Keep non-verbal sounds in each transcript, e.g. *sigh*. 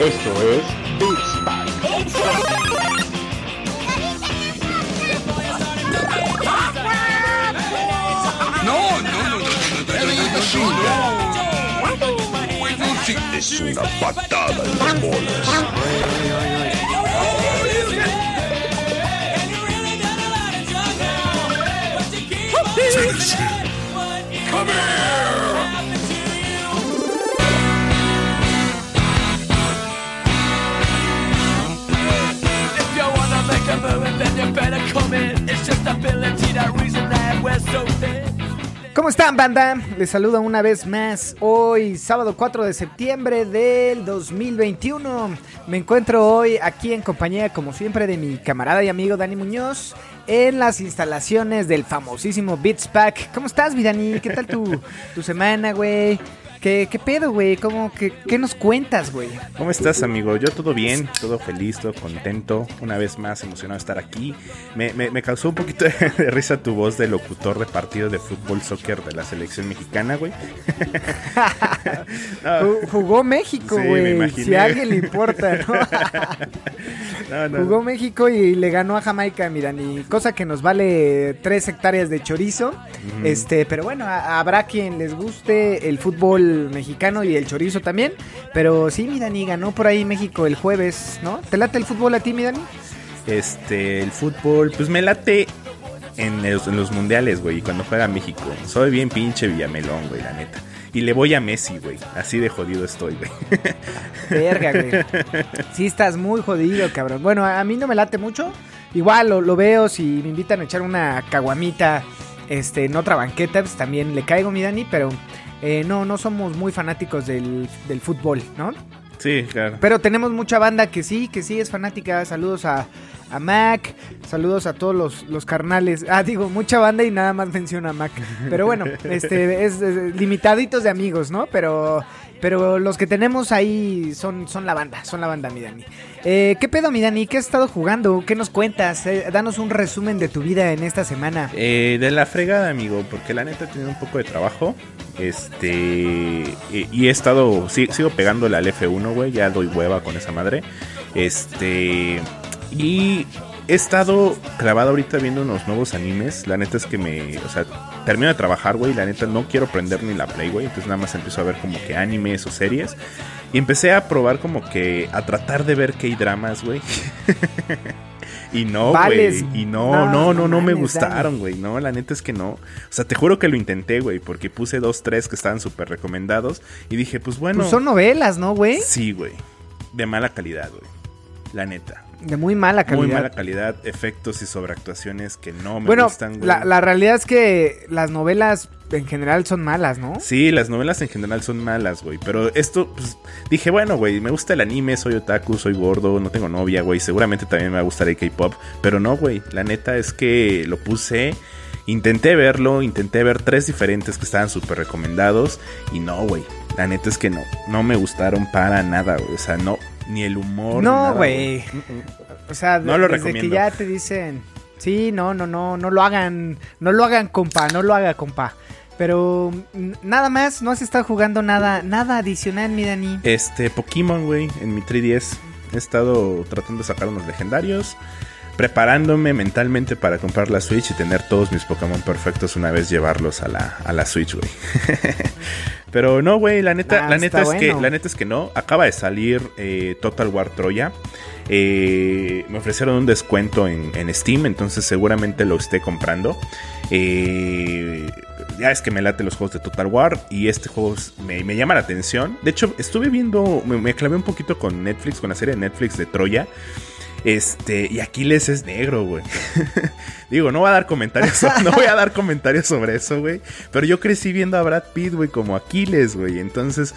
Esto es Big Spike. No, no, no, no, Es una patada en las bolas. Finish ¿Cómo están, banda? Les saludo una vez más. Hoy, sábado 4 de septiembre del 2021. Me encuentro hoy aquí en compañía, como siempre, de mi camarada y amigo Dani Muñoz en las instalaciones del famosísimo Beats Pack. ¿Cómo estás, mi Dani? ¿Qué tal tu, tu semana, güey? ¿Qué, ¿Qué pedo, güey? ¿Cómo, qué, ¿Qué nos cuentas, güey? ¿Cómo estás, amigo? Yo todo bien, todo feliz, todo contento. Una vez más emocionado de estar aquí. Me, me- me causó un poquito de, risa tu voz de locutor de partido de fútbol soccer de la selección mexicana, güey. *laughs* No, Ju- Jugó México, güey. si a alguien le importa, *laughs* ¿no? no, no. Jugó México y le ganó a Jamaica, mi Dani. Cosa que nos vale tres hectáreas de chorizo. Este, pero bueno, a- habrá quien les guste el fútbol mexicano y el chorizo también. Pero sí, mi Dani, ganó por ahí México el jueves, ¿no? ¿Te late el fútbol a ti, mi Dani? Este, el fútbol, pues me late en los, en los mundiales, güey, cuando juega México. Soy bien pinche Villamelón, güey, la neta. Y le voy a Messi, güey. Así de jodido estoy, güey. Verga, güey. Sí, estás muy jodido, cabrón. Bueno, a a mí no me late mucho. Igual lo, lo veo si me invitan a echar una caguamita este, en otra banqueta, pues también le caigo, mi Dani, pero eh, no, no somos muy fanáticos del, del fútbol, ¿no? Sí, claro. Pero tenemos mucha banda que sí, que sí es fanática. Saludos a, a Mac, saludos a todos los, los carnales. Ah, digo, mucha banda y nada más menciona a Mac. Pero bueno, *laughs* este es, es limitaditos de amigos, ¿no? Pero, pero los que tenemos ahí son, son la banda, son la banda, mi Dani. Eh, ¿Qué pedo, mi Dani? ¿Qué has estado jugando? ¿Qué nos cuentas? Eh, danos un resumen de tu vida en esta semana. Eh, de la fregada, amigo, porque la neta he tenido un poco de trabajo. Este. Y, he estado. sí- sigo pegándole al F1, güey. Ya doy hueva con esa madre. Este. Y he estado clavado ahorita viendo unos nuevos animes. La neta es que me. O sea, termino de trabajar, güey. La neta no quiero prender ni la Play, güey. Entonces nada más empiezo a ver como que animes o series. Y empecé a probar como que. A tratar de ver que hay dramas, güey. *laughs* Y no, güey. Y no, No, no, no me gustaron, güey. No, la neta es que no. O sea, te juro que lo intenté, güey, porque puse dos, tres que estaban súper recomendados. Y dije, pues bueno. Pues son novelas, ¿no, güey? Sí, güey. De mala calidad, güey. La neta. De muy mala calidad. Muy mala calidad, efectos y sobreactuaciones que no me bueno, gustan, güey. la, la realidad es que las novelas en general son malas, ¿no? Sí, las novelas en general son malas, güey. Pero esto, pues, dije, bueno, güey, me gusta el anime, soy otaku, soy gordo, no tengo novia, güey. Seguramente también me va a gustar el K-pop. Pero no, güey. La neta es que lo puse. Intenté verlo, intenté ver tres diferentes que estaban súper recomendados. Y no, güey. La neta es que no. No me gustaron para nada, güey. O sea, no. Ni el humor. No, güey. O sea, No lo desde recomiendo. que ya te dicen, sí, no, no, no, no lo hagan, no lo hagan, compa, no lo haga, compa. Pero mm, nada más, no has estado jugando nada, nada adicional, mi Dani. Este, Pokémon, güey, en mi 3DS. He estado tratando de sacar unos legendarios. Preparándome mentalmente para comprar la Switch y tener todos mis Pokémon perfectos una vez llevarlos a la, a la Switch, güey. *laughs* Pero no, güey, la neta, Ah, la neta es que, la neta es que no. Acaba de salir eh, Total War Troya. Eh, me ofrecieron un descuento en, en Steam, entonces seguramente lo esté comprando. Eh, ya es que me late los juegos de Total War y este juego me, me llama la atención. De hecho, estuve viendo, me, me clavé un poquito con Netflix, con la serie de Netflix de Troya. Este, y Aquiles es negro, güey. *laughs* Digo, no voy a dar comentarios, *laughs* no voy a dar comentarios sobre eso, güey. Pero yo crecí viendo a Brad Pitt, güey, como Aquiles, güey. Entonces,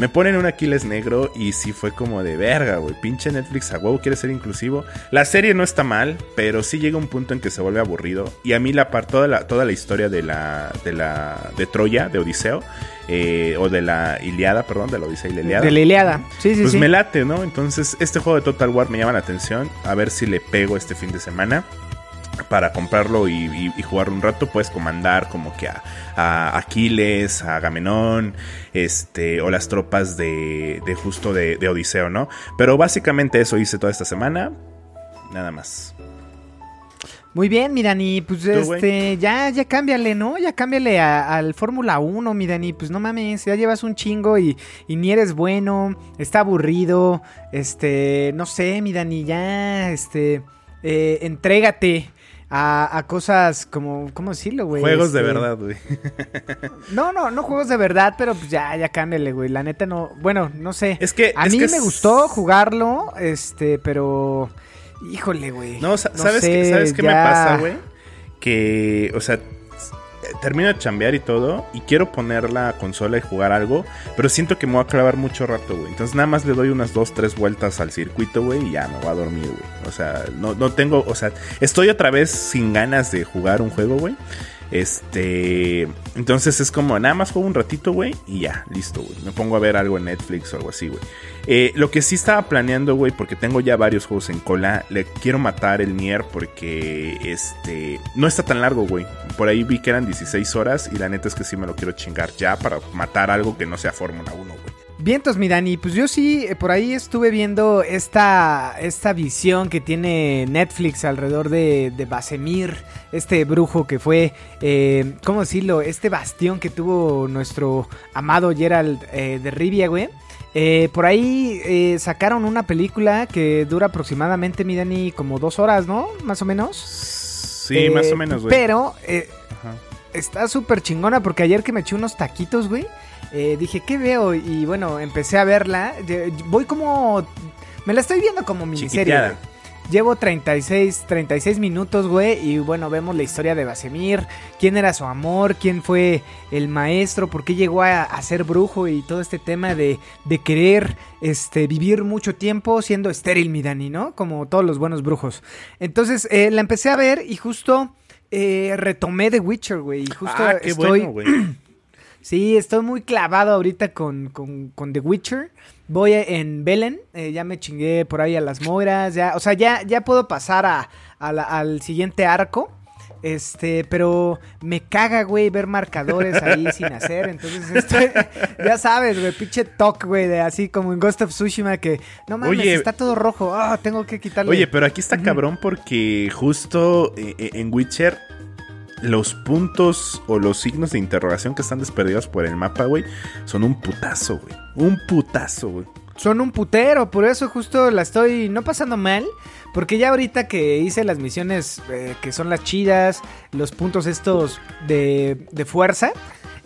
me ponen un Aquiles negro y sí fue como de verga, güey. Pinche Netflix a huevo quiere ser inclusivo. La serie no está mal, pero sí llega un punto en que se vuelve aburrido. Y a mí la par- toda la, toda la historia de la, de la, de Troya, de Odiseo, eh, o de la Iliada, perdón, de la Odisea y la Iliada. De la Iliada. Sí, sí, Pues sí. me late, ¿no? Entonces, este juego de Total War me llama la atención. A ver si le pego este fin de semana. Para comprarlo y, y, y, jugar un rato, puedes comandar como que a, a, Aquiles, a Agamenón, este, o las tropas de, de justo de, de, Odiseo, ¿no? Pero básicamente eso hice toda esta semana, nada más. Muy bien, mi Dani, pues este, ya, ya cámbiale, ¿no? Ya cámbiale al Fórmula 1, mi Dani, pues no mames, ya llevas un chingo y, y, ni eres bueno, está aburrido, este, no sé, mi Dani, ya, este, eh, entrégate a, a, cosas como, ¿cómo decirlo, güey? Juegos este... de verdad, güey. *laughs* no, no, no juegos de verdad, pero pues ya, ya cámbiale, güey. La neta no, bueno, no sé. Es que a es mí que me es... gustó jugarlo, este, pero híjole, güey. No, ¿sabes, sé, qué, ¿sabes qué me pasa, güey? Que, o sea, termino de chambear y todo, y quiero poner la consola y jugar algo, pero siento que me voy a clavar mucho rato, güey. Entonces nada más le doy unas dos, tres vueltas al circuito, güey, y ya me voy a dormir, güey. O sea, no, no tengo, o sea, estoy otra vez sin ganas de jugar un juego, güey. Este, entonces es como nada más juego un ratito, güey, y ya, listo, güey. Me pongo a ver algo en Netflix o algo así, güey. Eh, lo que sí estaba planeando, güey, porque tengo ya varios juegos en cola, le quiero matar el Nier porque este no está tan largo, güey. Por ahí vi que eran 16 horas y la neta es que sí me lo quiero chingar ya para matar algo que no sea Fórmula 1, güey. Vientos, mi Dani, pues yo sí, eh, por ahí estuve viendo esta, esta visión que tiene Netflix alrededor de, de Basemir, este brujo que fue, eh, ¿cómo decirlo? Este bastión que tuvo nuestro amado Gerald eh, de Rivia, güey. Eh, por ahí eh, sacaron una película que dura aproximadamente, mi Dani, como dos horas, ¿no? Más o menos. Sí, eh, más o menos, güey. Pero está súper chingona porque ayer que me eché unos taquitos, güey. Eh, dije, ¿qué veo? Y bueno, empecé a verla. Voy como. Me la estoy viendo como miniserie. Llevo 36, 36 minutos, güey. Y bueno, vemos la historia de Basemir. Quién era su amor, quién fue el maestro, por qué llegó a, a ser brujo y todo este tema de, de querer este, vivir mucho tiempo siendo estéril, mi Dani, ¿no? Como todos los buenos brujos. Entonces eh, la empecé a ver y justo eh, retomé The Witcher, güey. Y justo ah, qué estoy. bueno, güey. Sí, estoy muy clavado ahorita con, con, con The Witcher. Voy en Belen, eh, ya me chingué por ahí a las moiras, ya, o sea, ya, ya puedo pasar a, a la, al siguiente arco. Este, pero me caga, güey, ver marcadores ahí *laughs* sin hacer. Entonces, estoy, *laughs* ya sabes, güey, pinche talk, güey, de así como en Ghost of Tsushima que, no mames, Oye, está todo rojo, ah, tengo que quitarle. Oye, pero aquí está cabrón porque justo eh, eh, en Witcher los puntos o los signos de interrogación que están desperdigados por el mapa, güey, son un putazo, güey. Un putazo, güey. Son un putero, por eso justo la estoy no pasando mal. Porque ya ahorita que hice las misiones eh, que son las chidas, los puntos estos de, de fuerza,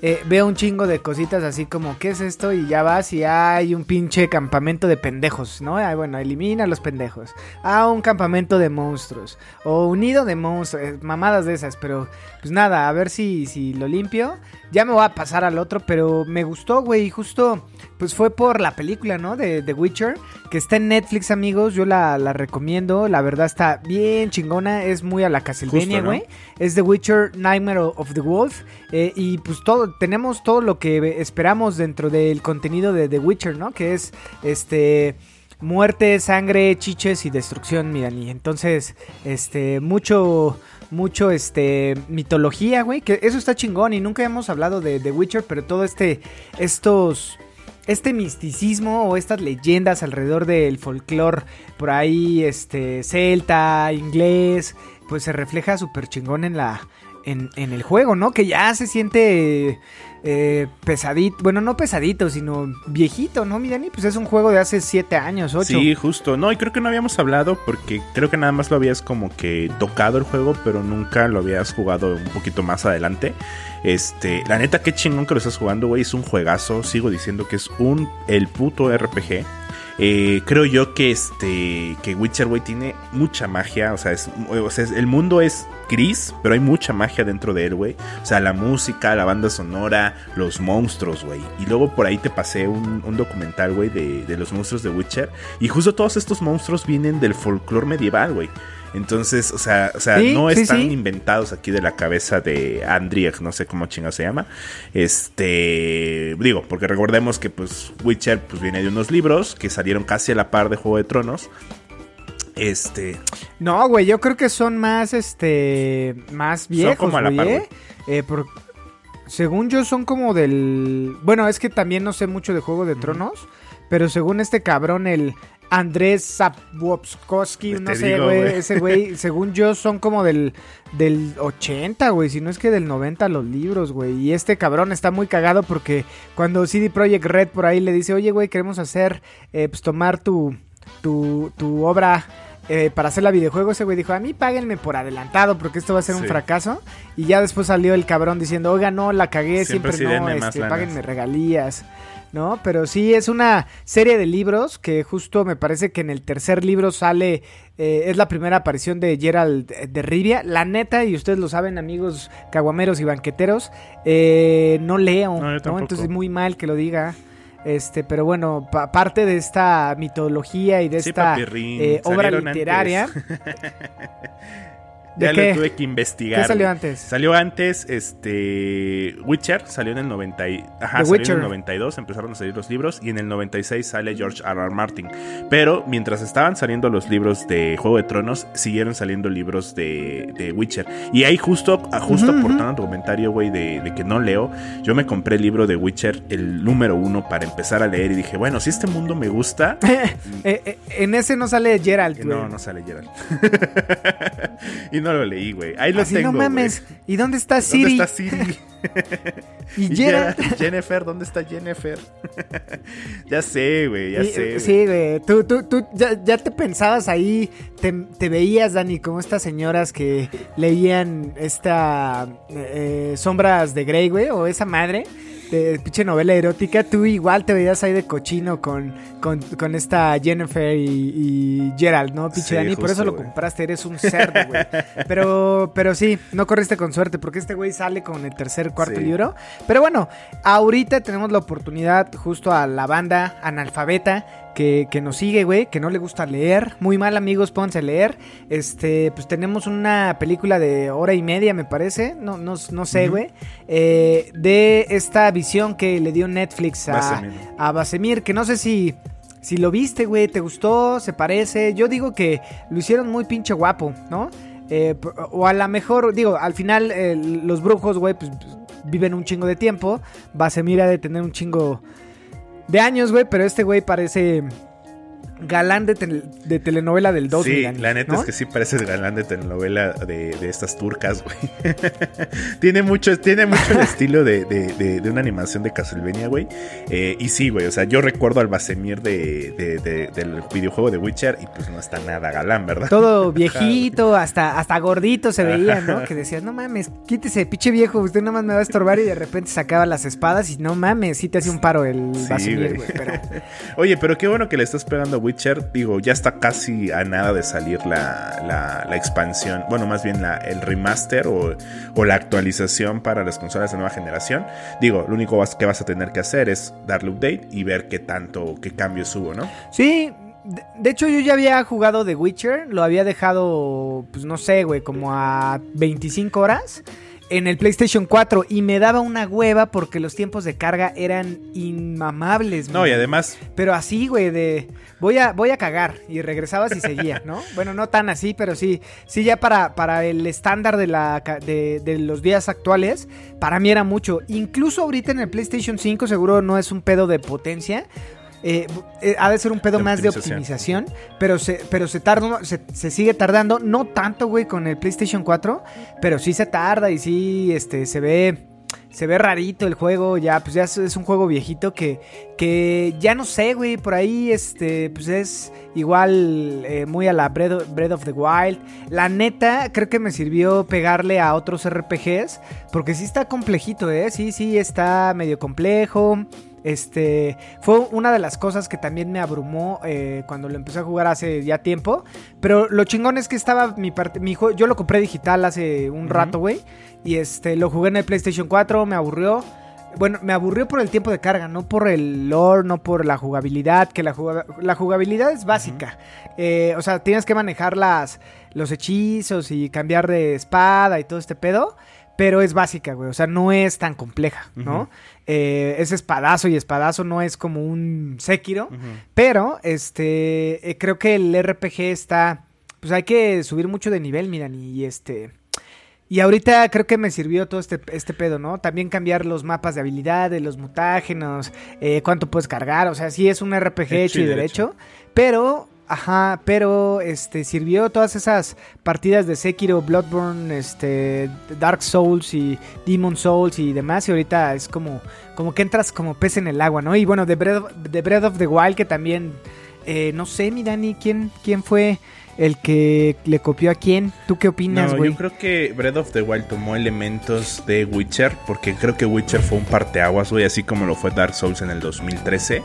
eh, veo un chingo de cositas así como, ¿qué es esto? Y ya vas y hay un pinche campamento de pendejos, ¿no? Ah, bueno, elimina a los pendejos. Ah, un campamento de monstruos. O un nido de monstruos, eh, mamadas de esas, pero pues nada, a ver si, si lo limpio. Ya me voy a pasar al otro, pero me gustó, güey, justo, pues fue por la película, ¿no? De The Witcher, que está en Netflix, amigos, yo la, la recomiendo, la verdad está bien chingona, es muy a la Castlevania, güey. ¿no? Es The Witcher Nightmare of the Wolf, eh, y pues todo, tenemos todo lo que esperamos dentro del contenido de The Witcher, ¿no? Que es, este... Muerte, sangre, chiches y destrucción, miran. Y entonces, este, mucho, mucho, este, mitología, güey. Que eso está chingón y nunca hemos hablado de The Witcher, pero todo este, estos, este misticismo o estas leyendas alrededor del folclore por ahí, este, celta, inglés, pues se refleja súper chingón en la, en, en, el juego, ¿no? Que ya se siente eh, pesadito, bueno, no pesadito, sino viejito, ¿no, mi Dani? Pues es un juego de hace 7 años, 8. Sí, justo. No, y creo que no habíamos hablado porque creo que nada más lo habías como que tocado el juego, pero nunca lo habías jugado un poquito más adelante. Este, la neta, qué chingón que lo estás jugando, güey. Es un juegazo. Sigo diciendo que es un el puto RPG. Eh, creo yo que este que Witcher güey tiene mucha magia, o sea, es, o sea, el mundo es gris, pero hay mucha magia dentro de él, güey. O sea, la música, la banda sonora, los monstruos, güey. Y luego por ahí te pasé un, documental, güey, de, de los monstruos de Witcher. Y justo todos estos monstruos vienen del folclore medieval, güey. Entonces, o sea, o sea Sí, no están sí. inventados aquí de la cabeza de Andrieg, no sé cómo chingado se llama. Este, digo, porque recordemos que pues Witcher pues viene de unos libros que salieron casi a la par de Juego de Tronos. Este, No, güey, yo creo que son más, este, más viejos, como a la par, ¿eh? Eh, por- según yo son como del... Bueno, es que también no sé mucho de Juego de Tronos, pero según este cabrón, el Andrés Sapkowski, Te no sé, güey, ese güey, *laughs* según yo son como del, del 80, güey, si no es que del 90 los libros, güey. Y este cabrón está muy cagado porque cuando CD Projekt Red por ahí le dice, oye, güey, queremos hacer, eh, pues tomar tu, tu, tu obra eh, para hacer la videojuego, ese güey dijo, a mí páguenme por adelantado porque esto va a ser un fracaso. Y ya después salió el cabrón diciendo, oiga, no, la cagué, Siempre siempre, no, este, lanas". páguenme regalías. ¿No? Pero sí, es una serie de libros que justo me parece que en el tercer libro sale, eh, es la primera aparición de Gerald de Rivia. La neta, y ustedes lo saben, amigos caguameros y banqueteros, eh, no leo, No, ¿no? Entonces muy mal que lo diga. Este, pero bueno, pa- parte de esta mitología y de Sí, esta papirrín, eh, obra literaria. *laughs* antes. ¿De ya qué? lo tuve que investigar. ¿Qué salió antes? Salió antes, este, Witcher, salió en el 90 y- ajá, The salió en el 92, empezaron a salir los libros y en el 96 sale George R. R. Martin. Pero mientras estaban saliendo los libros de Juego de Tronos, siguieron saliendo libros de, de Witcher. Y ahí justo, a- justo Ujú, aportando tu comentario, güey, de, de que no leo, yo me compré el libro de Witcher, el número uno, para empezar a leer y dije, bueno, si este mundo me gusta, *laughs* Eh, eh, en ese no sale Gerald, güey. no, no sale Geralt. *laughs* y no lo leí, güey. Ahí lo Así, tengo. no mames. ¿Y dónde está ¿Dónde Siri? está Siri? *laughs* Y *laughs* Y Jennifer, ¿dónde está Jennifer? *laughs* ya sé, güey, ya Y, sé. eh. Sí, güey. Tú, tú, tú ya, ya te pensabas ahí, te, te veías, Dani, como estas señoras que leían esta eh, Sombras de Grey, güey, o esa madre de pinche novela erótica. Tú igual te veías ahí de cochino con, con, con esta Jennifer y, y Gerald, ¿no? Pinche Sí, Dani, por eso lo compraste, eres un cerdo, güey. *laughs* Pero, pero sí, no corriste con suerte, porque este güey sale con el tercer, cuarto Sí. libro. Pero bueno, ahorita tenemos la oportunidad justo a la banda analfabeta que, que nos sigue, güey, que no le gusta leer. Muy mal, amigos, pónganse a leer. Este, pues tenemos una película de hora y media, me parece. No, no, no sé, güey. eh, de esta visión que le dio Netflix a, Basemir. a Basemir, que no sé si... Si lo viste, güey, te gustó, se parece. Yo digo que lo hicieron muy pinche guapo, ¿no? Eh, o a lo mejor, digo, al final eh, los brujos, güey, pues pues, viven un chingo de tiempo. Basemir ha de tener un chingo de años, güey, pero este güey parece galán de, tel- de telenovela del 2. Sí, la neta es que sí pareces galán de telenovela de, de estas turcas, güey. *laughs* tiene mucho, tiene mucho el *laughs* estilo de, de- una animación de Castlevania, güey. Eh, y sí, güey, o sea, yo recuerdo al Basemir de, de- de- del videojuego de Witcher y pues no está nada galán, ¿verdad? Todo *laughs* viejito, hasta, hasta gordito se veía, ¿no? Que decías, no mames, quítese, pinche viejo, usted nada más me va a estorbar y de repente sacaba las espadas y no mames, sí te hacía un paro el Sí, Basemir, güey. Pero Oye, pero qué bueno que le estás pegando Witcher. Digo, ya está casi a nada de salir la, la- la expansión. Bueno, más bien la- el remaster o, o la actualización para las consolas de nueva generación. Digo, lo único que vas a tener que hacer es darle update y ver qué tanto, qué cambios hubo, ¿no? Sí, de, de hecho yo ya había jugado The Witcher, lo había dejado, pues no sé, güey, como a 25 horas en el PlayStation 4 y me daba una hueva porque los tiempos de carga eran inmamables. No, y además, Pero así, güey, de voy a, voy a cagar y regresabas y seguía, ¿no? *laughs* Bueno, no tan así, pero sí, sí ya para, para el estándar de, la, de, de los días actuales, para mí era mucho. Incluso ahorita en el PlayStation 5 seguro no es un pedo de potencia. Eh, eh, ha de ser un pedo De más de optimización. pero se, pero se tarda, se, se sigue tardando, no tanto, güey, con el PlayStation 4, pero sí se tarda y sí, este, se ve, se ve rarito el juego, ya, pues ya es, es un juego viejito que, que ya no sé, güey, por ahí, este, pues es igual eh, muy a la Breath of, Breath of the Wild. La neta, creo que me sirvió pegarle a otros RPGs, porque sí está complejito, ¿eh? Sí, sí, está medio complejo. Este fue una de las cosas que también me abrumó eh, cuando lo empecé a jugar hace ya tiempo. Pero lo chingón es que estaba mi parte, mi yo lo compré digital hace un rato, güey. Y este lo jugué en el PlayStation 4, me aburrió. Bueno, me aburrió por el tiempo de carga, no por el lore, no por la jugabilidad, que la jugabilidad es básica. Eh, o sea, tienes que manejar las, los hechizos y cambiar de espada y todo este pedo. Pero es básica, güey. O sea, no es tan compleja, ¿no? Eh, es espadazo y espadazo no es como un Sekiro, pero este eh, creo que el RPG está, pues hay que subir mucho de nivel, miran, y este... Y ahorita creo que me sirvió todo este, este pedo, ¿no? También cambiar los mapas de habilidades, los mutágenos, eh, cuánto puedes cargar. O sea, sí es un RPG hecho, y derecho. Pero, ajá, pero este sirvió todas esas partidas de Sekiro, Bloodborne, este, Dark Souls y Demon Souls y demás. Y ahorita es como, como que entras como pez en el agua, ¿no? Y bueno, de Breath of, de Breath of the Wild, que también, eh, no sé, mi Dani, ¿quién, quién fue? el que le copió a quién. ¿Tú qué opinas, No, güey? yo creo que Breath of the Wild tomó elementos de Witcher, porque creo que Witcher fue un parteaguas, güey, así como lo fue Dark Souls en el 2013.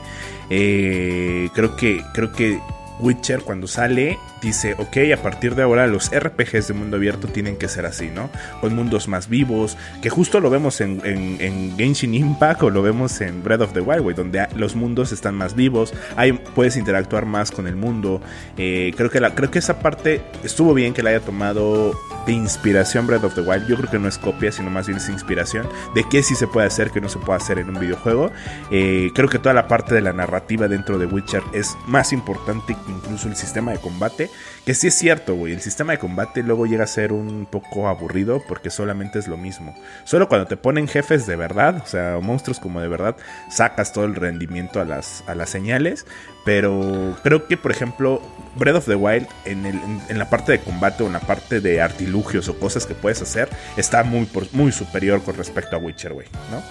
Eh, creo que creo que Witcher cuando sale dice, ok, a partir de ahora los RPGs de mundo abierto tienen que ser así, ¿no? Con mundos más vivos, que justo lo vemos en, en, en Genshin Impact o lo vemos en Breath of the Wild, güey, donde los mundos están más vivos, hay, puedes interactuar más con el mundo. Eh, creo, que la, creo que esa parte estuvo bien que la haya tomado de inspiración Breath of the Wild. Yo creo que no es copia, sino más bien es inspiración de qué sí se puede hacer, que no se puede hacer en un videojuego. Eh, creo que toda la parte de la narrativa dentro de Witcher es más importante incluso el sistema de combate. Que sí es cierto, güey. El sistema de combate luego llega a ser un poco aburrido porque solamente es lo mismo. Solo cuando te ponen jefes de verdad, o sea, monstruos como de verdad, sacas todo el rendimiento a las, a las señales. Pero creo que, por ejemplo, Breath of the Wild, en, el, en, la parte de combate o en la parte de artilugios o cosas que puedes hacer, está muy, muy superior con respecto a Witcher, güey, ¿no?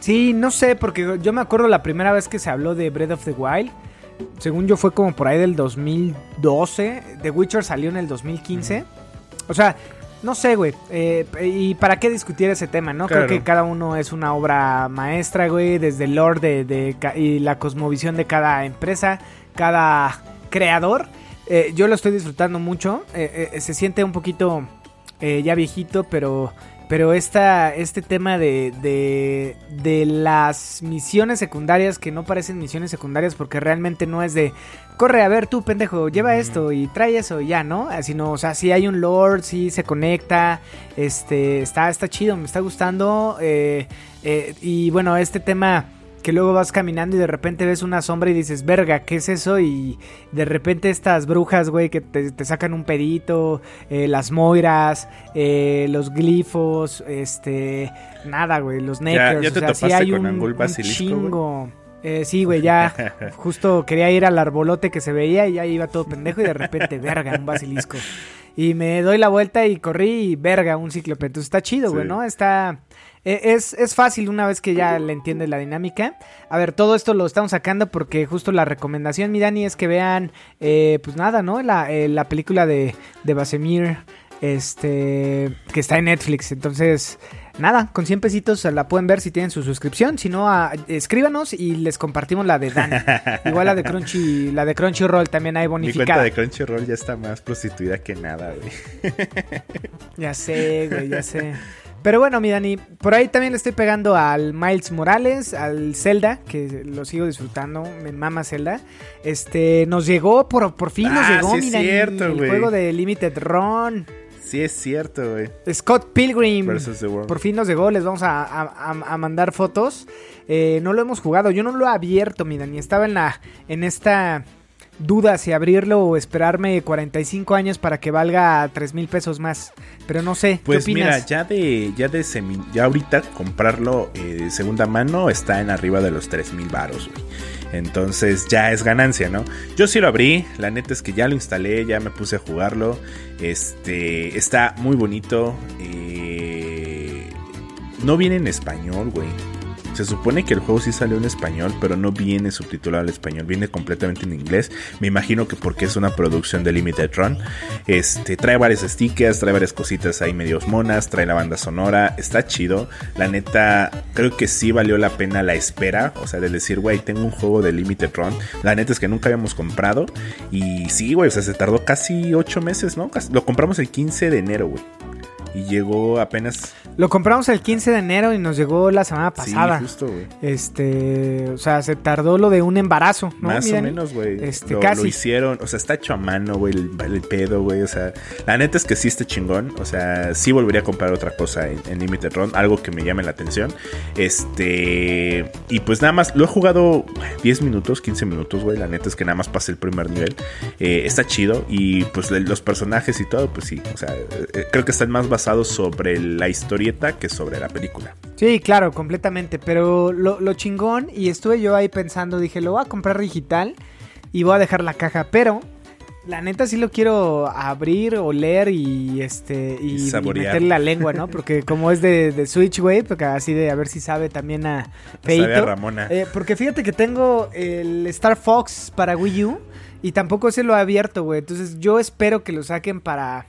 Sí, no sé, porque yo me acuerdo la primera vez que se habló de Breath of the Wild. Según yo fue como por ahí del 2012. The Witcher salió en el 2015. O sea, no sé, güey. Eh, ¿Y para qué discutir ese tema, no? Claro. Creo que cada uno es una obra maestra, güey. Desde el lore de, de, y la cosmovisión de cada empresa, cada creador. Eh, yo lo estoy disfrutando mucho. Eh, se siente un poquito ya viejito, pero pero esta, este tema de, de, de, las misiones secundarias que no parecen misiones secundarias porque realmente no es de corre a ver tú pendejo lleva esto y trae eso y ya no sino o sea si hay un lord si se conecta este está está chido me está gustando eh, eh, y bueno este tema que luego vas caminando y de repente ves una sombra y dices, verga, ¿qué es eso? Y de repente estas brujas, güey, que te, te, sacan un pedito, eh, las moiras, eh, los glifos, este, nada, güey, los neckers. Ya, ya te o sea, topaste sí hay con un, un Basilisco, chingo. Eh, sí, güey, ya *laughs* justo quería ir al arbolote que se veía y ya iba todo pendejo y de repente, verga, un basilisco. Y me doy la vuelta y corrí y verga, un cíclope. Entonces está chido, güey, sí. ¿no? Está... Es, es, fácil una vez que ya le entiendes la dinámica. A ver, todo esto lo estamos sacando porque justo la recomendación, mi Dani, es que vean, eh, pues nada, ¿no? La, eh, la película de, de Basemir, este, que está en Netflix. Entonces, nada, con 100 pesitos la pueden ver si tienen su suscripción. Si no, a, escríbanos y les compartimos la de Dani. *laughs* Igual la de Crunchy, la de Crunchyroll también hay bonificada. Mi cuenta de Crunchyroll ya está más prostituida que nada, güey. ya sé, güey, ya sé. *laughs* Pero bueno, mi Dani, por ahí también le estoy pegando al Miles Morales, al Zelda, que lo sigo disfrutando, me mama Zelda. Este, nos llegó, por, por fin nos ah, llegó, sí mi Dani, cierto, el wey. juego de Limited Run. Sí, es cierto, güey. Scott Pilgrim. Por fin nos llegó, les vamos a, a, a mandar fotos. Eh, no lo hemos jugado, yo no lo he abierto, mi Dani. Estaba en la. en esta duda si abrirlo o esperarme 45 años para que valga 3 mil pesos más. Pero no sé, pues ¿qué opinas? mira, ya de, ya de semi, ya ahorita comprarlo eh, de segunda mano está en arriba de los 3 mil baros, güey. Entonces ya es ganancia, ¿no? Yo sí lo abrí, la neta es que ya lo instalé, ya me puse a jugarlo. Este está muy bonito. Eh, no viene en español, güey. Se supone que el juego sí salió en español, pero no viene subtitulado al español, viene completamente en inglés. Me imagino que porque es una producción de Limited Run. Este, trae varios stickers, trae varias cositas ahí medios monas, trae la banda sonora, está chido. La neta, creo que sí valió la pena la espera, o sea, de decir, güey, tengo un juego de Limited Run. La neta es que nunca habíamos comprado. Y sí, güey, o sea, se tardó casi 8 meses, ¿no? Lo compramos el 15 de enero, güey. Y llegó apenas. Lo compramos el 15 de enero y nos llegó la semana pasada. Sí, justo, güey. Este, o sea, se tardó lo de un embarazo, ¿no? Más Miren, o menos, güey. Este, lo, casi. lo hicieron, o sea, está hecho a mano, güey, el, el pedo, güey. O sea, la neta es que sí está chingón. O sea, sí volvería a comprar otra cosa en, en Limited Run, algo que me llame la atención. Este, y pues nada más, lo he jugado 10 minutos, 15 minutos, güey. La neta es que nada más pasé el primer nivel. Eh, está chido y pues los personajes y todo, pues sí. O sea, eh, creo que están más basados sobre la historieta que sobre la película. Sí, claro, completamente. Pero lo, lo chingón, y estuve yo ahí pensando, dije, lo voy a comprar digital y voy a dejar la caja. Pero la neta sí lo quiero abrir, oler y este y, Y y saborear. meterle la lengua, ¿no? Porque como es de, de Switch, güey, porque así de a ver si sabe también a Sabe a Feito. Ramona. Eh, porque fíjate que tengo el Star Fox para Wii U y tampoco se lo ha abierto, güey. Entonces yo espero que lo saquen para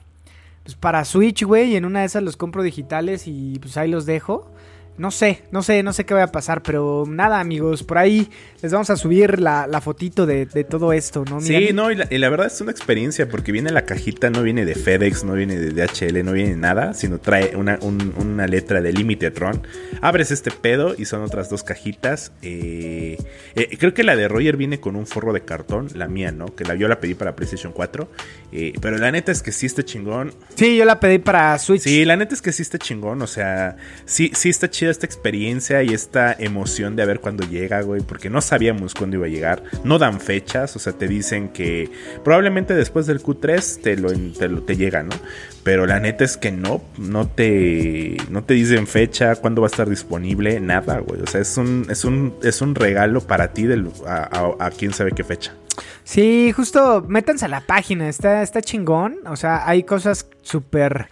pues para Switch, güey, en una de esas los compro digitales y pues ahí los dejo. No sé, no sé, no sé qué va a pasar, pero nada, amigos, por ahí les vamos a subir la, la fotito de, de todo esto, ¿no? Sí, no, y la, y la verdad es una experiencia porque viene la cajita, no viene de FedEx, no viene de DHL, no viene de nada, sino trae una, un- una letra de Limited Run. Abres este pedo y son otras dos cajitas. eh, eh, creo que la de Roger viene con un forro de cartón, la mía, ¿no? Que la, yo la pedí para PlayStation 4. eh, pero la neta es que sí está chingón. Sí, yo la pedí para Switch. Sí, la neta es que sí está chingón, o sea, sí, sí está esta experiencia y esta emoción de a ver cuándo llega, güey, porque no sabíamos cuándo iba a llegar, no dan fechas, o sea, te dicen que probablemente después del Q3 te lo, te, llega, ¿no? Pero la neta es que no, no te, no te dicen fecha, cuándo va a estar disponible, nada, güey, o sea, es un, es un, es un regalo para ti a- a quién sabe qué fecha. Sí, justo métanse a la página, está, está chingón. O sea, hay cosas súper,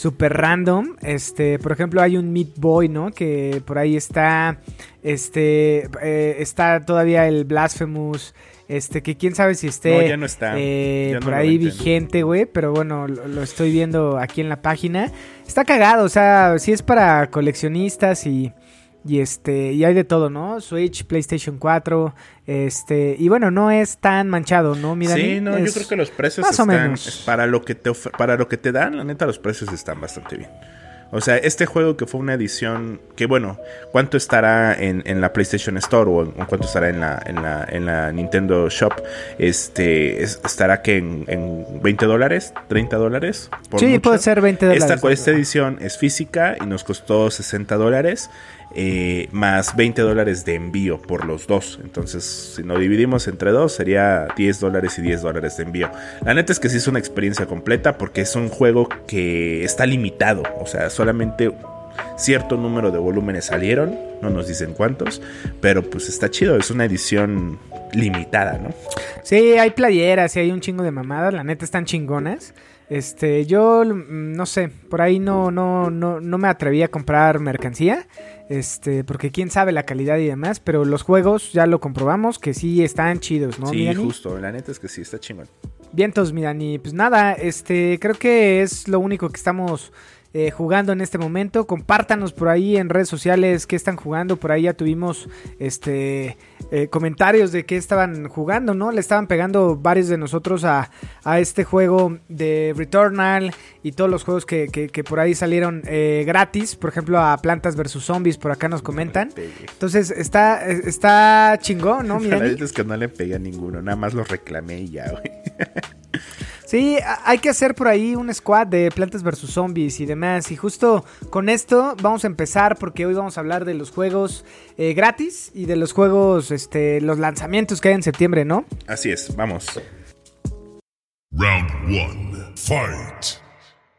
súper random. Este, por ejemplo, hay un Meat Boy, ¿no? Que por ahí está, este, eh, está todavía el Blasphemous. Este, que quién sabe si esté No, ya no está. eh, Ya por ahí vigente, güey. Pero bueno, lo, lo estoy viendo aquí en la página. Está cagado, o sea, sí es para coleccionistas y, y este, y hay de todo, ¿no? Switch, PlayStation 4, este, y bueno, no es tan manchado, ¿no? Mira, sí, no, yo creo que los precios más o están menos. es para lo que te para lo que te dan, la neta los precios están bastante bien. O sea, este juego que fue una edición que bueno, ¿cuánto estará en, en la PlayStation Store o, en- o cuánto estará en la, en la, en la Nintendo Shop? Este es- estará que en, en 20 dólares, 30 dólares. Sí, mucho. puede ser 20 dólares. Esta, esta edición es física y nos costó 60 dólares. Eh, más 20 dólares de envío por los dos. Entonces, si lo dividimos entre dos, sería 10 dólares y 10 dólares de envío. La neta es que sí es una experiencia completa porque es un juego que está limitado. O sea, solamente cierto número de volúmenes salieron. No nos dicen cuántos. Pero pues está chido. Es una edición limitada, ¿no? Sí, hay playeras y hay un chingo de mamadas, la neta están chingonas. Este, yo mm, no sé, por ahí no, no, no, no me atreví a comprar mercancía. Este, porque quién sabe la calidad y demás, pero los juegos ya lo comprobamos que sí están chidos, ¿no? sí, justo. La neta es que sí, está chingón. Vientos, mi Dani. Pues nada, este, creo que es lo único que estamos eh, jugando en este momento. Compártanos por ahí en redes sociales qué están jugando. Por ahí ya tuvimos este eh, comentarios de qué estaban jugando, ¿no? Le estaban pegando varios de nosotros a, a este juego de Returnal y todos los juegos que, que- que por ahí salieron eh, gratis. Por ejemplo, a Plantas vs Zombies, por acá nos comentan. Entonces, está, está chingón, ¿no, mi *laughs* La Dani? neta es que no le pegué a ninguno. Nada más los reclamé y ya, güey. *laughs* Sí, hay que hacer por ahí un squad de plantas versus zombies y demás. Y justo con esto vamos a empezar porque hoy vamos a hablar de los juegos eh, gratis y de los juegos, este, los lanzamientos que hay en septiembre, ¿no? Así es, vamos. Round one. Fight.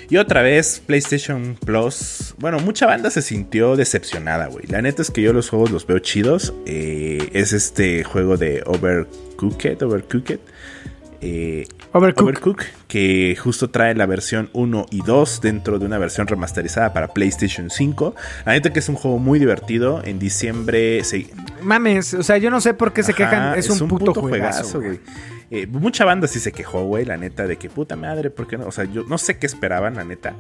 Y otra vez, PlayStation Plus. Bueno, mucha banda se sintió decepcionada, güey. La neta es que yo los juegos los veo chidos. Eh, es este juego de Overcooked, Overcooked. Eh. Overcooked, que justo trae la versión 1 y 2 dentro de una versión remasterizada para PlayStation 5. La neta que es un juego muy divertido. En diciembre se, Mames, o sea, yo no sé por qué se Ajá, quejan. Es, un, puto, juegazo, güey. Eh, mucha banda sí se quejó, güey, la neta, de que puta madre, ¿por qué no? O sea, yo no sé qué esperaban, la neta.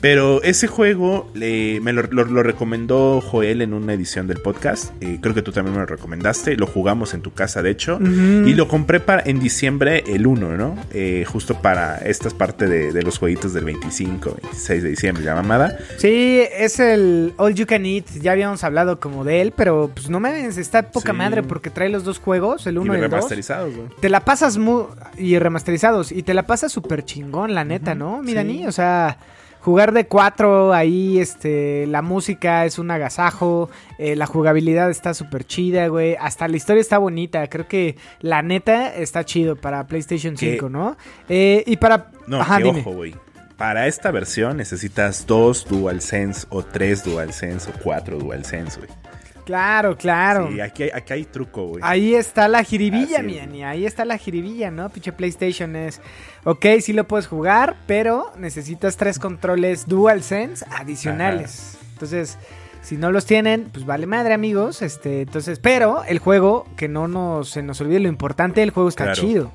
Pero ese juego me lo, lo- lo recomendó Joel en una edición del podcast. eh, creo que tú también me lo recomendaste. Lo jugamos en tu casa, de hecho. Y lo compré para, en diciembre el 1, ¿no? Eh, justo para esta parte de, de los jueguitos del 25, 26 de diciembre, la mamada. Sí, es el All You Can Eat. Ya habíamos hablado como de él, pero pues no me está poca Sí. madre porque trae los dos juegos, el Y uno y, el dos. remasterizados, güey. Te la pasas muy. y remasterizados. Y te la pasas súper chingón, la neta, ¿no? Mira, sí. ni, o sea. Jugar de cuatro ahí, este, la música es un agasajo, eh, la jugabilidad está súper chida, güey, hasta la historia está bonita, creo que la neta está chido para PlayStation Que- 5, ¿no? Eh, y para... No, Ajá, que ojo, güey. Para esta versión necesitas dos DualSense o tres DualSense o cuatro DualSense, güey. Claro, claro. Sí, aquí hay, aquí hay truco, güey. Ahí está la jiribilla, Así mi es. Ani, Ahí está la jiribilla, ¿no? Pinche PlayStation es. Ok, sí lo puedes jugar, pero necesitas tres controles DualSense adicionales. Entonces, si no los tienen, pues vale madre, amigos. Este, entonces, pero el juego, que no nos, se nos olvide lo importante, el juego está Claro. chido.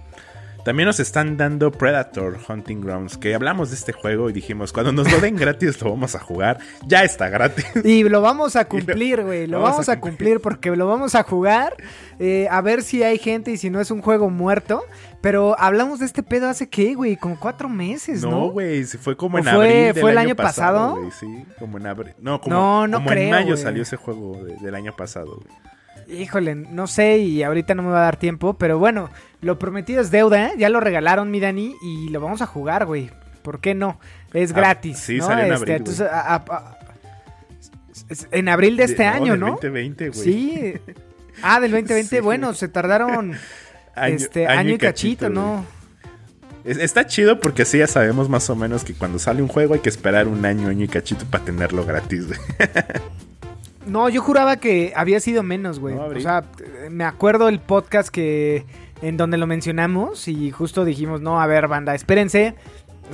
También nos están dando Predator Hunting Grounds, que hablamos de este juego y dijimos, cuando nos lo den gratis lo vamos a jugar. Ya está gratis. Y lo vamos a *laughs* cumplir, güey. Lo Vamos vamos a a cumplir porque lo vamos a jugar. eh, a ver si hay gente y si no es un juego muerto. Pero hablamos de este pedo hace qué, güey, como cuatro meses, ¿no? No, güey, fue como ¿O en fue- abril del fue el año, año pasado? sí, como en abril. No, como, No, no como creo, en mayo salió ese juego de- del año pasado, güey. Híjole, no sé y ahorita no me va a dar tiempo, pero bueno, lo prometido es deuda, ¿eh? ya lo regalaron mi Dani y lo vamos a jugar, güey. ¿Por qué no? Es Ah, gratis. sí, ¿no? salió en Este, abril, entonces, a- a- a- es- en abril de este De- año, del ¿no? 2020, güey. Sí. Ah, del 2020, *laughs* Sí. bueno, se tardaron *laughs* Año- este año, y cachito, ¿no? Es- Está chido porque así ya sabemos más o menos que cuando sale un juego hay que esperar un año, año y cachito para tenerlo gratis, güey. *laughs* No, yo juraba que había sido menos, güey. No, o sea, me acuerdo el podcast que en donde lo mencionamos y justo dijimos, no, a ver, banda, espérense,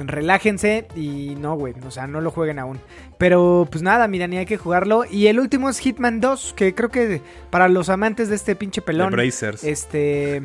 relájense y no, güey, o sea, no lo jueguen aún. Pero pues nada, mira, ni hay que jugarlo. Y el último es Hitman 2, que creo que para los amantes de este pinche pelón, Brazers. este...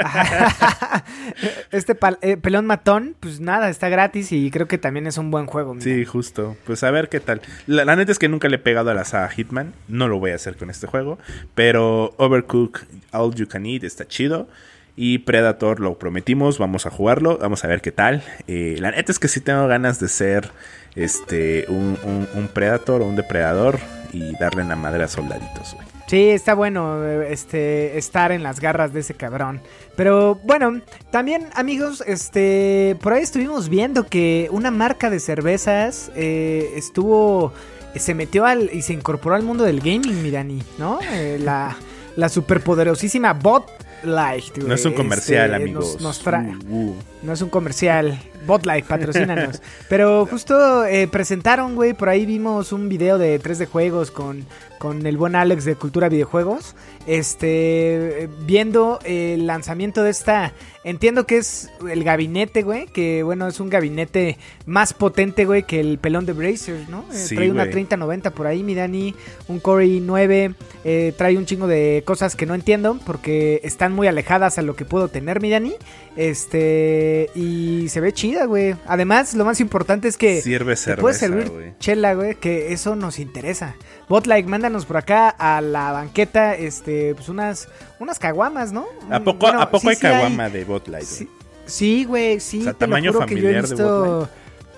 *laughs* Este eh, pelón matón, pues nada, está gratis y creo que también es un buen juego. Sí, justo. Pues a ver qué tal. La, la neta es que nunca le he pegado a la saga Hitman. No lo voy a hacer con este juego. Pero Overcook All You Can Eat está chido. Y Predator lo prometimos. Vamos a jugarlo. Vamos a ver qué tal. Eh, la neta es que sí tengo ganas de ser este un, un- un Predator o un depredador. Y darle en la madre a soldaditos, güey. Sí, está bueno eh, este estar en las garras de ese cabrón. Pero bueno, también amigos, este por ahí estuvimos viendo que una marca de cervezas eh, estuvo se metió al y se incorporó al mundo del gaming, Mirani, ¿no? Eh, la *laughs* la superpoderosísima Bot Light. No es un comercial, amigos. Nos, nos trae. Uh, uh. No es un comercial. Botlight, patrocínanos. *laughs* Pero justo eh, presentaron, güey, por ahí vimos un video de 3D Juegos con, con el buen Alex de Cultura Videojuegos. Este, viendo el lanzamiento de esta, entiendo que es el gabinete, güey, que bueno, es un gabinete más potente, güey, que el pelón de Brazers, ¿no? Eh, trae una güey. 3090 por ahí, mi Dani, un Core i9, eh, trae un chingo de cosas que no entiendo porque están muy alejadas a lo que puedo tener, mi Dani. Este, y se ve chida, güey. Además, lo más importante es que Sirve te puede cerveza, servir güey. chela, güey, que eso nos interesa. Botlike, mándanos por acá a la banqueta, este, pues unas, unas caguamas, ¿no? ¿A poco, Bueno, ¿a poco sí, hay sí caguama de Botlight? Sí, güey? sí, güey, sí. O sea, tamaño familiar de visto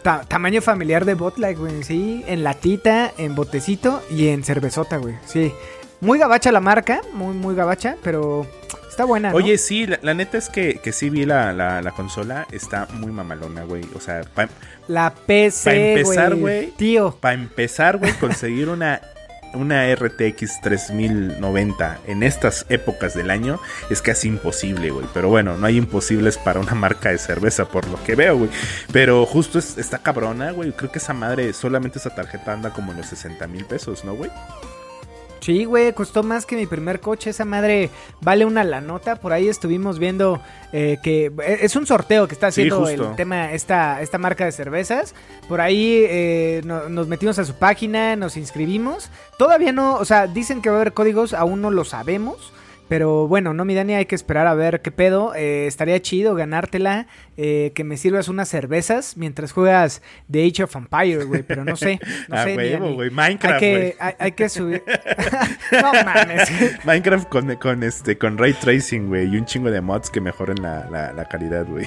ta- tamaño familiar de Botlight, güey, sí. En latita, en botecito y en cervezota, güey, sí. Muy gabacha la marca, muy, muy gabacha, pero está buena, ¿no? Oye, sí, la, la neta es que, que sí vi la, la, la consola. Está muy mamalona, güey. O sea, para La PC, pa empezar, güey. Tío. empezar, güey, conseguir una, una RTX 3090 en estas épocas del año es casi imposible, güey. Pero bueno, no hay imposibles para una marca de cerveza, por lo que veo, güey. Pero justo es- está cabrona, güey. Creo que esa madre, solamente esa tarjeta anda como en los 60 mil pesos, ¿no, güey? Sí, güey, costó más que mi primer coche. Esa madre vale una la nota. Por ahí estuvimos viendo eh, que eh, es un sorteo que está haciendo el tema, esta, esta marca de cervezas. Por ahí eh, no- nos metimos a su página, nos inscribimos. Todavía no, o sea, dicen que va a haber códigos, aún no lo sabemos. Pero bueno, no, mi Dani, hay que esperar a ver qué pedo. Eh, estaría chido ganártela, eh, que me sirvas unas cervezas mientras juegas The Age of Empire, güey. Pero no sé, no *laughs* Ah, sé, huevo, güey. Minecraft, Hay que, güey. hay, hay que subir. *laughs* *laughs* no mames. Minecraft con, con este con ray tracing, güey, y un chingo de mods que mejoren la, la, la calidad, güey.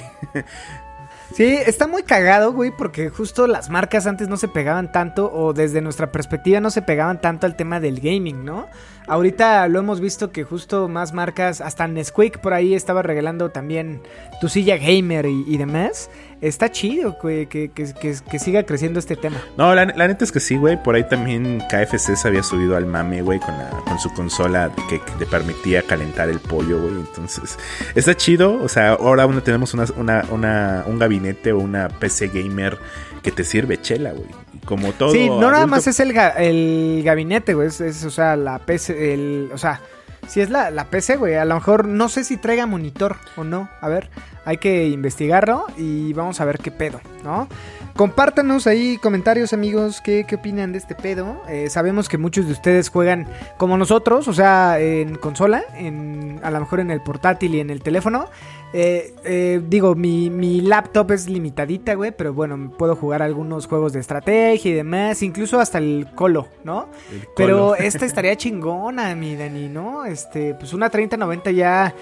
Sí, está muy cagado, güey, porque justo las marcas antes no se pegaban tanto, o desde nuestra perspectiva no se pegaban tanto al tema del gaming, ¿no? Ahorita lo hemos visto que justo más marcas, hasta Nesquik por ahí estaba regalando también tu silla gamer y, y demás. Está chido, güey, que, que- que- que siga creciendo este tema. No, la, la neta es que sí, güey. Por ahí también KFC se había subido al mame, güey, con, la- con su consola que, te permitía calentar el pollo, güey. Entonces, está chido. O sea, ahora uno tenemos una, una- una- un gabinete o una PC gamer que te sirve chela, güey. Como todo. sí, no nada más es el, ga- el gabinete, güey, es, es, o sea, la PC, el, o sea, si es la, la PC, güey, a lo mejor no sé si traiga monitor o no, a ver, hay que investigarlo y vamos a ver qué pedo, ¿no? Compártanos ahí comentarios, amigos, qué, qué opinan de este pedo. Eh, sabemos que muchos de ustedes juegan como nosotros, o sea, en consola, en, a lo mejor en el portátil y en el teléfono. Eh, eh, digo, mi, mi laptop es limitadita, güey, pero bueno, puedo jugar algunos juegos de estrategia y demás, incluso hasta el colo, ¿no? El Pero colo. esta *laughs* estaría chingona, mi Dani, ¿no? Este, pues una 3090 ya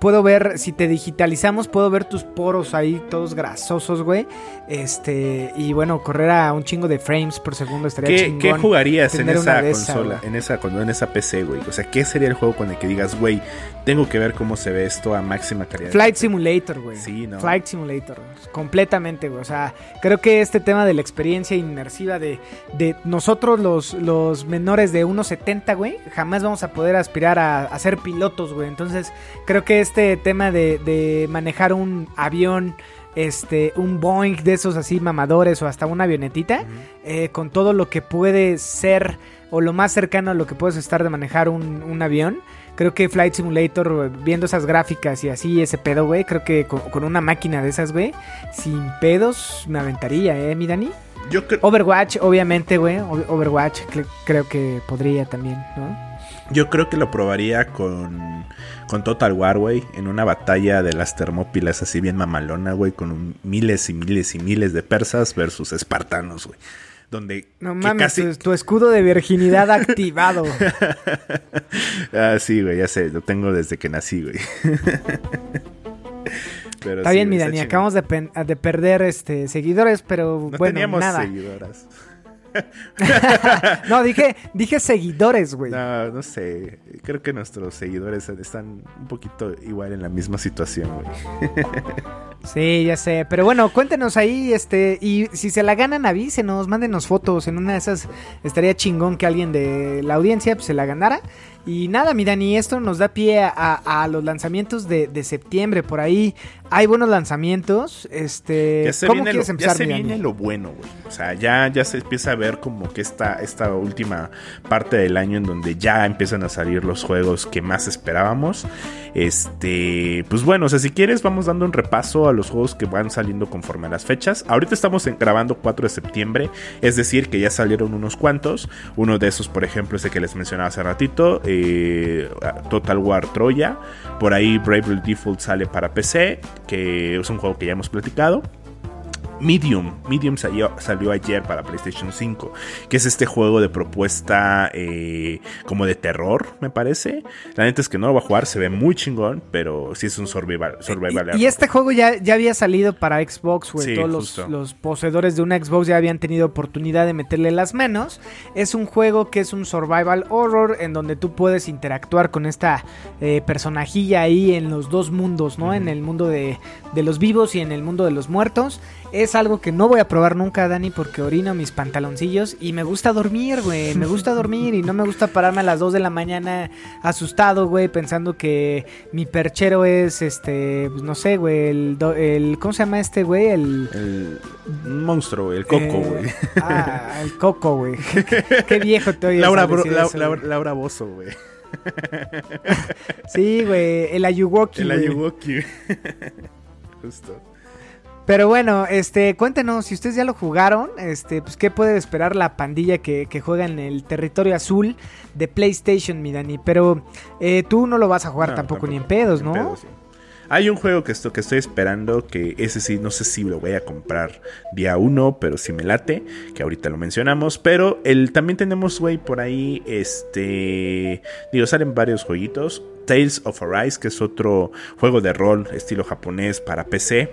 puedo ver, si te digitalizamos, puedo ver tus poros ahí todos grasosos, güey. Este, y bueno, correr a un chingo de frames por segundo estaría ¿Qué, chingón. qué jugarías en esa consola, en esa, cuando- en esa PC, güey? O sea, ¿qué sería el juego con el que digas, güey, tengo que ver cómo se ve esto a máxima calidad? Flight Simulator, güey. Sí, ¿no? Flight Simulator. Completamente, güey. O sea, creo que este tema de la experiencia inmersiva de, de nosotros, los, los menores de 1.70, güey, jamás vamos a poder aspirar a, a ser pilotos, güey. Entonces, creo que este tema de, de manejar un avión. Este, un Boeing de esos así mamadores o hasta una avionetita, eh, con todo lo que puede ser o lo más cercano a lo que puedes estar de manejar un, un avión. Creo que Flight Simulator, viendo esas gráficas y así ese pedo, güey, creo que con, con una máquina de esas, güey, sin pedos me aventaría, ¿eh, mi Dani? Yo creo, Overwatch, obviamente, güey, Overwatch cre- creo que podría también, ¿no? yo creo que lo probaría con, con Total War, güey, en una batalla de las termópilas así bien mamalona, güey, con un- miles y miles y miles de persas versus espartanos, güey. Donde No que mames, casi- tu, tu escudo de virginidad activado. *laughs* Ah, sí, güey, ya sé, lo tengo desde que nací, güey. *laughs* Pero Está sí, bien, mi Dani, acabamos de, pen- de perder este seguidores, pero No bueno, teníamos nada. seguidoras. *laughs* no, dije, dije seguidores, güey. No, no sé. Creo que nuestros seguidores están un poquito igual en la misma situación, güey. Sí, ya sé. Pero bueno, cuéntenos ahí, este, y si se la ganan, avísenos, mándenos fotos. En una de esas estaría chingón que alguien de la audiencia pues, se la ganara. Y nada, mi Dani, esto nos da pie a, a los lanzamientos de, de septiembre. Por ahí hay buenos lanzamientos. Este, Ya se, ¿cómo viene, quieres lo, empezar, ya se mi Dani? viene lo bueno, güey. O sea, ya, ya se empieza a ver como que esta, esta última parte del año en donde ya empiezan a salir los juegos que más esperábamos. Este, pues bueno, o sea, si quieres, vamos dando un repaso a los juegos que van saliendo conforme a las fechas. Ahorita estamos en- grabando 4 de septiembre, es decir, que ya salieron unos cuantos. Uno de esos, por ejemplo, es el que les mencionaba hace ratito, eh, Total War Troya. Por ahí Bravely Default sale para PC, que es un juego que ya hemos platicado. Medium, Medium salió, salió ayer para PlayStation 5, que es este juego de propuesta eh, como de terror, me parece. La neta es que no lo voy a jugar, se ve muy chingón, pero sí es un survival. survival Y, y este juego ya, ya había salido para Xbox, güey. Sí, Todos los poseedores de una Xbox ya habían tenido oportunidad de meterle las manos. Es un juego que es un survival horror en donde tú puedes interactuar con esta eh, personajilla ahí en los dos mundos, ¿no? En el mundo de, de los vivos y en el mundo de los muertos. Es algo que no voy a probar nunca, Dani, porque orino mis pantaloncillos y me gusta dormir, güey. Me gusta dormir y no me gusta pararme a las 2 de la mañana asustado, güey, pensando que mi perchero es, este, pues no sé, güey, el, ¿cómo se llama este, güey? El... El monstruo, güey, el coco, eh, güey. ah, el coco, güey. *laughs* Qué viejo te oyes Laura, Bro- Lau- eso, Laura. Laura Bozo, güey. Sí, güey, el Ayuwoki, El. Ayuwoki. *laughs* Justo. Pero bueno, este, cuéntenos, si ustedes ya lo jugaron, este, pues qué puede esperar la pandilla que, que juega en el territorio azul de PlayStation, mi Dani. Pero eh, tú no lo vas a jugar No, tampoco, ni en pedos, En ¿no? pedos, sí. Hay un juego que, esto, que estoy esperando, que ese sí, no sé si lo voy a comprar día uno, pero sí me late, que ahorita lo mencionamos. Pero el, también tenemos, güey, por ahí, este, digo, salen varios jueguitos. Tales of Arise, que es otro juego de rol estilo japonés para PC.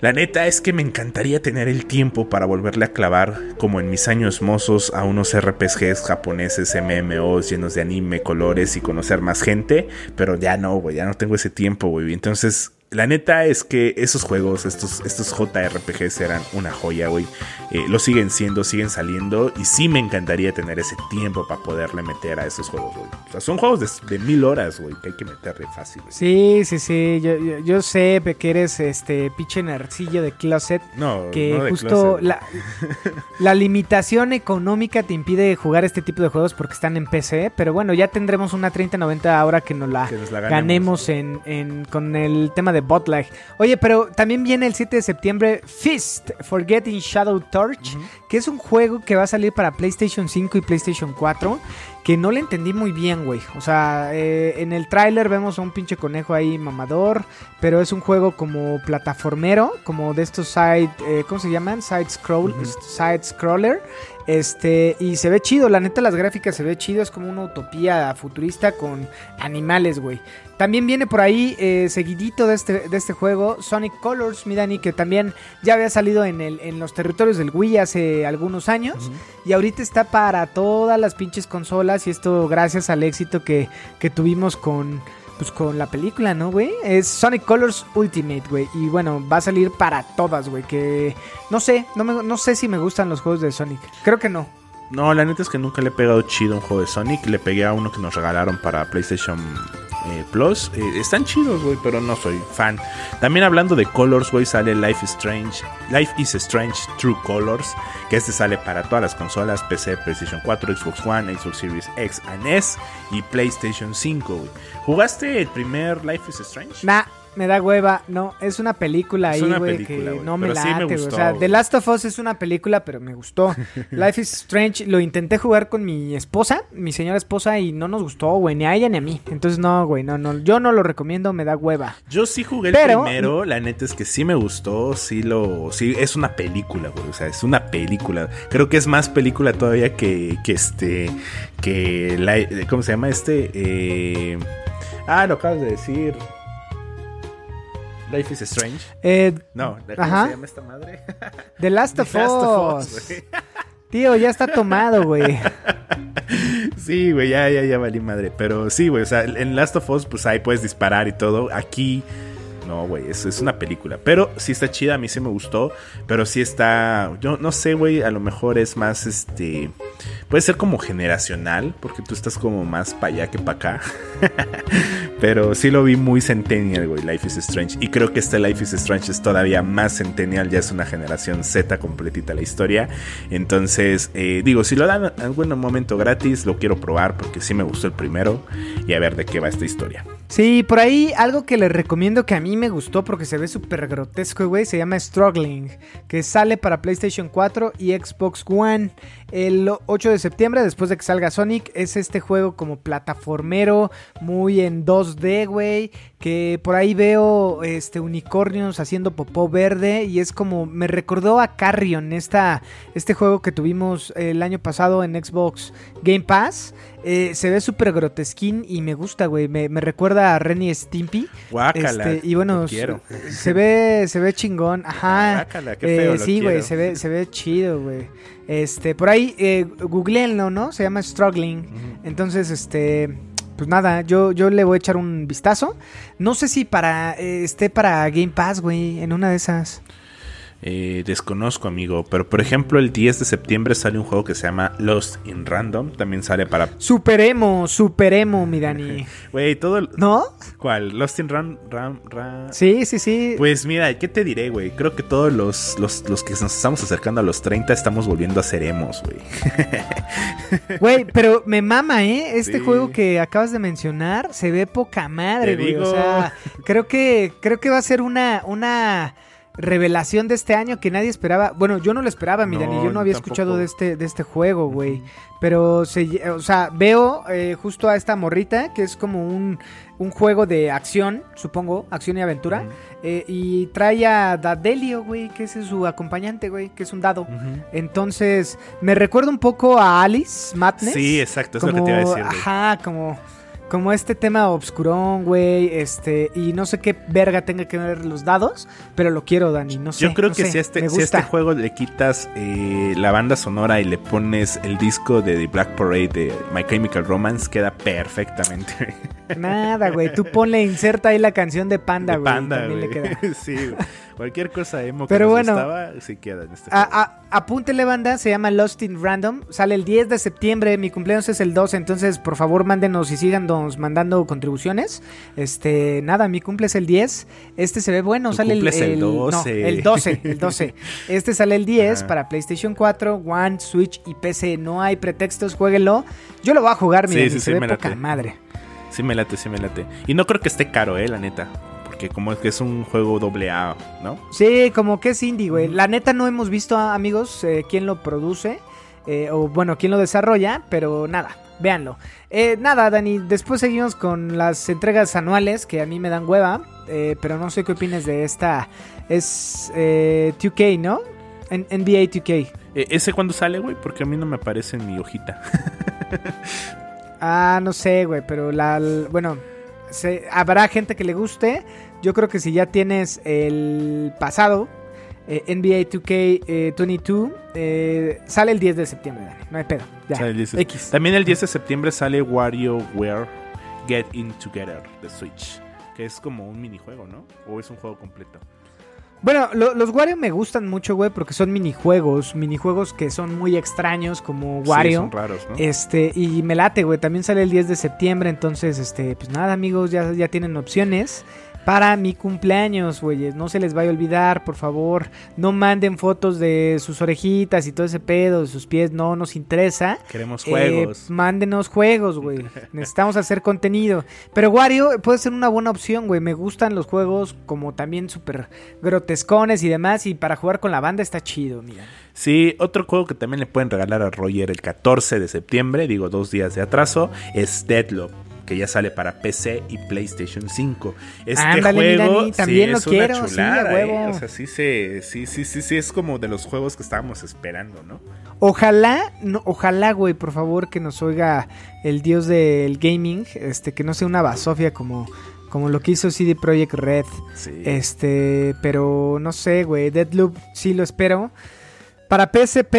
La neta es que me encantaría tener el tiempo para volverle a clavar, como en mis años mozos, a unos RPGs japoneses, MMOs llenos de anime, colores y conocer más gente, pero ya no, güey, ya no tengo ese tiempo, güey. Entonces, la neta es que esos juegos, estos, estos JRPGs eran una joya, güey. Eh, lo siguen siendo, siguen saliendo y sí me encantaría tener ese tiempo para poderle meter a esos juegos, güey. O sea, son juegos de, de mil horas, güey, que hay que meterle fácil. güey. Sí, sí, sí, yo, yo, yo sé que eres este pinche narcillo de closet. No, Que no de justo closet. la, la limitación económica te impide jugar este tipo de juegos porque están en PC. Pero bueno, ya tendremos una 3090 ahora que nos la, Que nos la ganemos, en, en- con el tema de botlag. Oye, pero también viene el 7 de septiembre Fist, Forgetting Shadow Torch, que es un juego que va a salir para PlayStation 5 y PlayStation 4. Que no le entendí muy bien, güey. O sea, eh, en el tráiler vemos a un pinche conejo ahí mamador. Pero es un juego como plataformero. Como de estos side... eh, ¿Cómo se llaman? Side, scroll, side scroller. Este, y se ve chido, la neta las gráficas se ve chido, es como una utopía futurista con animales, güey. También viene por ahí, eh, seguidito de este, de este juego, Sonic Colors, mi Dani, que también ya había salido en, el, en los territorios del Wii hace algunos años. Y ahorita está para todas las pinches consolas, y esto gracias al éxito que, que tuvimos con, pues, con la película, ¿no, güey? Es Sonic Colors Ultimate, güey. Y bueno, va a salir para todas, güey. Que no sé, no, me- no sé si me gustan los juegos de Sonic. Creo que no. No, la neta es que nunca le he pegado chido un juego de Sonic. Le pegué a uno que nos regalaron para PlayStation eh, Plus. Eh, están chidos, güey, pero no soy fan. También hablando de Colors, güey, sale Life is Strange. Life is Strange True Colors. Que este sale para todas las consolas: PC, PlayStation 4, Xbox One, Xbox Series X and S y PlayStation 5, güey. ¿Jugaste el primer Life is Strange? Nah, me da hueva. No, es una película ahí, güey, que no me late, güey. gustó, O sea. The Last of Us es una película, pero me gustó. *laughs* Life is Strange lo intenté jugar con mi esposa, mi señora esposa, y no nos gustó, güey, ni a ella ni a mí. Entonces, no, güey, no, no, yo no lo recomiendo, me da hueva. Yo sí jugué el Pero- primero, la neta es que sí me gustó, sí lo, sí es una película, güey, o sea, es una película. Creo que es más película todavía que, que este, que la, ¿cómo se llama este? Eh, ah, lo acabas de decir. Life is Strange. Eh, No, ¿cómo Ajá. se llama esta madre? *laughs* The Last *laughs* of The Last of Us. Us. *laughs* Tío, ya está tomado, güey. Sí, güey, ya, ya, ya valí madre. Pero sí, güey, o sea, en Last of Us, pues ahí puedes disparar y todo. Aquí, no, güey, es, es una película. Pero sí está chida, a mí sí me gustó. Pero sí está, yo no sé, güey, a lo mejor es más, este, puede ser como generacional, porque tú estás como más para allá que para acá. *laughs* Pero sí lo vi muy centennial, güey, Life is Strange. Y creo que este Life is Strange es todavía más centennial, ya es una generación Z completita la historia. Entonces, eh, digo, si lo dan en algún momento gratis, lo quiero probar porque sí me gustó el primero y a ver de qué va esta historia. Sí, por ahí algo que les recomiendo que a mí me gustó porque se ve súper grotesco, güey, se llama Struggling, que sale para PlayStation 4 y Xbox One el 8 de septiembre, después de que salga Sonic. Es este juego como plataformero, muy en 2D, güey, que por ahí veo este unicornios haciendo popó verde y es como me recordó a Carrion, esta, este juego que tuvimos el año pasado en Xbox Game Pass. Eh, se ve súper grotesquín y me gusta, güey. Me, me recuerda a Renny Stimpy. Guácala. Este, y bueno, quiero. se, ve, se ve chingón. Ajá. Guácala, qué feo, lo sí, güey, se ve, se ve chido, güey. Este, por ahí, eh, googleenlo, ¿no? Se llama Struggling. Entonces, este, pues nada, yo, yo le voy a echar un vistazo. No sé si para, eh, esté para Game Pass, güey, en una de esas. Eh, desconozco, amigo. Pero por ejemplo, el 10 de septiembre sale un juego que se llama Lost in Random. También sale para. Superemo, superemo, mi Dani. *laughs* Güey, todo. ¿No? ¿Cuál? Lost in Ram. Ram, Ra- Sí, sí, sí. Pues mira, ¿qué te diré, güey? Creo que todos los, los, los que nos estamos acercando a los 30 estamos volviendo a ser emos, güey. *laughs* Güey, pero me mama, ¿eh? Este Sí. juego que acabas de mencionar se ve poca madre, güey. O sea, creo que, creo que va a ser una, una revelación de este año que nadie esperaba. Bueno, yo no lo esperaba, mi No. Yo no había tampoco. escuchado de este, de este juego, güey. Pero, se, o sea, veo eh, justo a esta morrita que es como un, un juego de acción, supongo, acción y aventura. Eh, y trae a Dadelio, güey, que ese es su acompañante, güey, que es un dado. Entonces, me recuerda un poco a Alice Madness. Sí, exacto, es lo que te iba a decir. güey. Ajá, como, como este tema obscurón, güey, este, y no sé qué verga tenga que ver los dados, pero lo quiero, Dani, no sé. Yo creo no que sé, si, este, si este juego le quitas eh, la banda sonora y le pones el disco de The Black Parade de My Chemical Romance, queda perfectamente. Nada, güey, tú ponle, inserta ahí la canción de Panda, güey. Panda, güey. *laughs* sí, güey. cualquier cosa emo que Pero nos bueno. gustaba, sí queda en este A- a- apúntele, banda, se llama Lost in Random. Sale el 10 de septiembre, mi cumpleaños es el 12, entonces por favor mándenos y síganos mandando contribuciones. Este, nada, mi cumple es el 10. Este se ve bueno, sale el, el no, 12. el 12, el *laughs* 12. Este sale el 10 Ajá. para PlayStation 4, One, Switch y PC. No hay pretextos, jueguenlo. Yo lo voy a jugar, Sí, mira, sí, se sí, ve me poca late. madre. Sí me late, sí me late. Y no creo que esté caro, eh, la neta. Porque como es que es un juego doble A, ¿no? Sí, como que es indie, güey. La neta no hemos visto, amigos, eh, quién lo produce. Eh, o bueno, quién lo desarrolla, pero nada, véanlo. Eh, nada, Dani, después seguimos con las entregas anuales que a mí me dan hueva. eh, pero no sé qué opinas de esta. Es eh, 2K, ¿no? En- NBA 2K. Eh, ¿Ese cuándo sale, güey? Porque a mí no me aparece en mi hojita. *laughs* Ah, no sé, güey, pero la, bueno, se- habrá gente que le guste. Yo creo que si ya tienes el pasado, eh, NBA 2K22, eh, sale el 10 de septiembre, Dani. No hay pedo. Ya. Sale el 10 de- X. También el 10 de septiembre sale WarioWare Get In Together de Switch. Que es como un minijuego, ¿no? O es un juego completo. Bueno, lo- los Wario me gustan mucho, güey, porque son minijuegos, minijuegos que son muy extraños como Sí, Wario. son raros, ¿no? Este, y me late, güey. También sale el 10 de septiembre. Entonces, este, pues nada, amigos, ya, ya tienen opciones. Para mi cumpleaños, güeyes. No se les vaya a olvidar, por favor. No manden fotos de sus orejitas y todo ese pedo, de sus pies. No nos interesa. Queremos Eh, juegos. mándenos juegos, güey. *laughs* Necesitamos hacer contenido. Pero Wario puede ser una buena opción, güey. Me gustan los juegos como también súper grotescones y demás. Y para jugar con la banda está chido, mira. Sí, otro juego que también le pueden regalar a Roger el 14 de septiembre, digo dos días de atraso, es Deadloop. Que ya sale para PC y PlayStation 5. Este Ándale, juego Dani, también sí, lo es una quiero, sí, huevo. ¿eh? O sea, sí, se, sí, sí, sí, sí, es como de los juegos que estábamos esperando, ¿no? Ojalá, no, ojalá, güey, por favor, que nos oiga el dios del gaming. Este, que no sea una basofia como, como lo que hizo CD Projekt Red. Sí. Este, pero no sé, güey. Deadloop sí lo espero. Para PSP,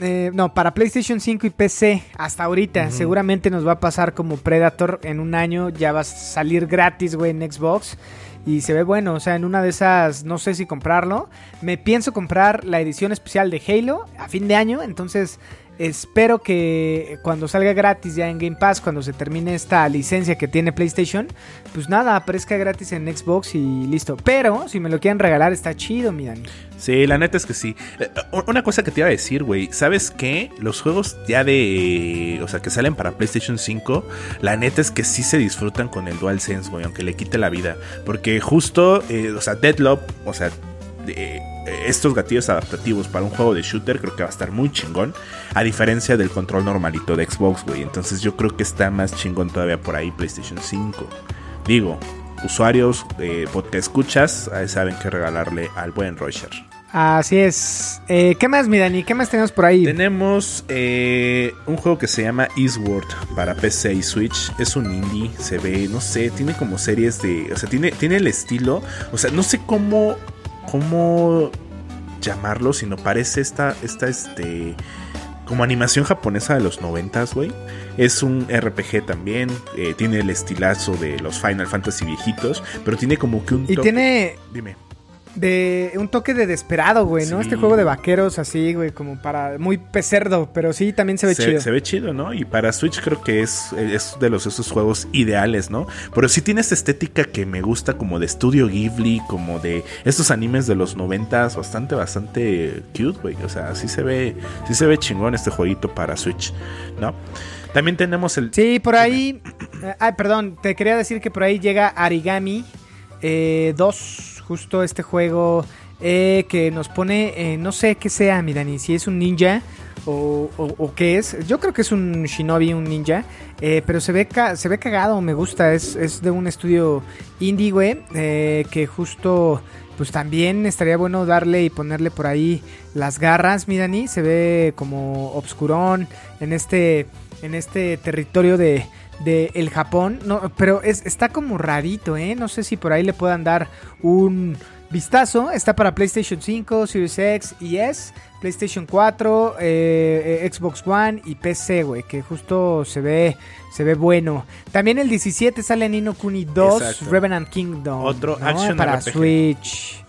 eh, no, para PlayStation 5 y PC, hasta ahorita, seguramente nos va a pasar como Predator en un año, ya va a salir gratis, güey, en Xbox. Y se ve bueno, o sea, en una de esas, no sé si comprarlo. Me pienso comprar la edición especial de Halo a fin de año, entonces espero que cuando salga gratis ya en Game Pass, cuando se termine esta licencia que tiene PlayStation, pues nada, aparezca gratis en Xbox y listo. Pero si me lo quieren regalar, está chido, mi. Sí, la neta es que sí. Eh, Una cosa que te iba a decir, güey. ¿Sabes qué? Los juegos ya de. O sea, que salen para PlayStation 5. La neta es que sí se disfrutan con el DualSense, güey. Aunque le quite la vida. Porque justo. eh, o sea, Deadloop. O sea. De- estos gatillos adaptativos para un juego de shooter creo que va a estar muy chingón. A diferencia del control normalito de Xbox, güey. Entonces yo creo que está más chingón todavía por ahí PlayStation 5. Digo, usuarios podcast escuchas, ahí saben que regalarle al buen Roger. Así es. Eh, ¿Qué más, mi Dani? ¿Qué más tenemos por ahí? Tenemos eh, un juego que se llama Eastward para PC y Switch. Es un indie, se ve, no sé, tiene como series de. O sea, tiene, tiene el estilo. O sea, no sé cómo. Cómo llamarlo, sino parece esta. esta este. Como animación japonesa de los noventas, güey. Es un RPG también. eh, tiene el estilazo de los Final Fantasy viejitos. Pero tiene como que un. Y toque- tiene Dime. De un toque de desesperado, güey, ¿no? Sí. Este juego de vaqueros así, güey, como para muy pecerdo, pero sí también se ve chido. Se ve chido, ¿no? Y para Switch creo que es, es de los esos juegos ideales, ¿no? Pero sí tiene esta estética que me gusta como de Studio Ghibli, como de estos animes de los noventas, bastante, bastante cute, güey. O sea, sí se ve, sí se ve chingón este jueguito para Switch, ¿no? También tenemos el... Sí, por ahí. eh, ay, perdón, te quería decir que por ahí llega Arigami 2, justo este juego eh, que nos pone, eh, no sé qué sea, mi Dani, si es un ninja o, o- qué es. Yo creo que es un shinobi, un ninja, eh, pero se ve, se ve cagado, me gusta. Es, es de un estudio indie, güey, que justo, pues también estaría bueno darle y ponerle por ahí las garras, mi Dani. Se ve como obscurón en este, en este territorio de, de el Japón. No, pero es, está como rarito, ¿eh? No sé si por ahí le puedan dar un vistazo. Está para PlayStation 5, Series X y S, PlayStation 4, eh, eh, Xbox One y PC, güey, que justo se ve se ve bueno. También el 17 sale Nino Kuni 2, Exacto. Revenant Kingdom. Otro ¿no? action para RPG. Switch.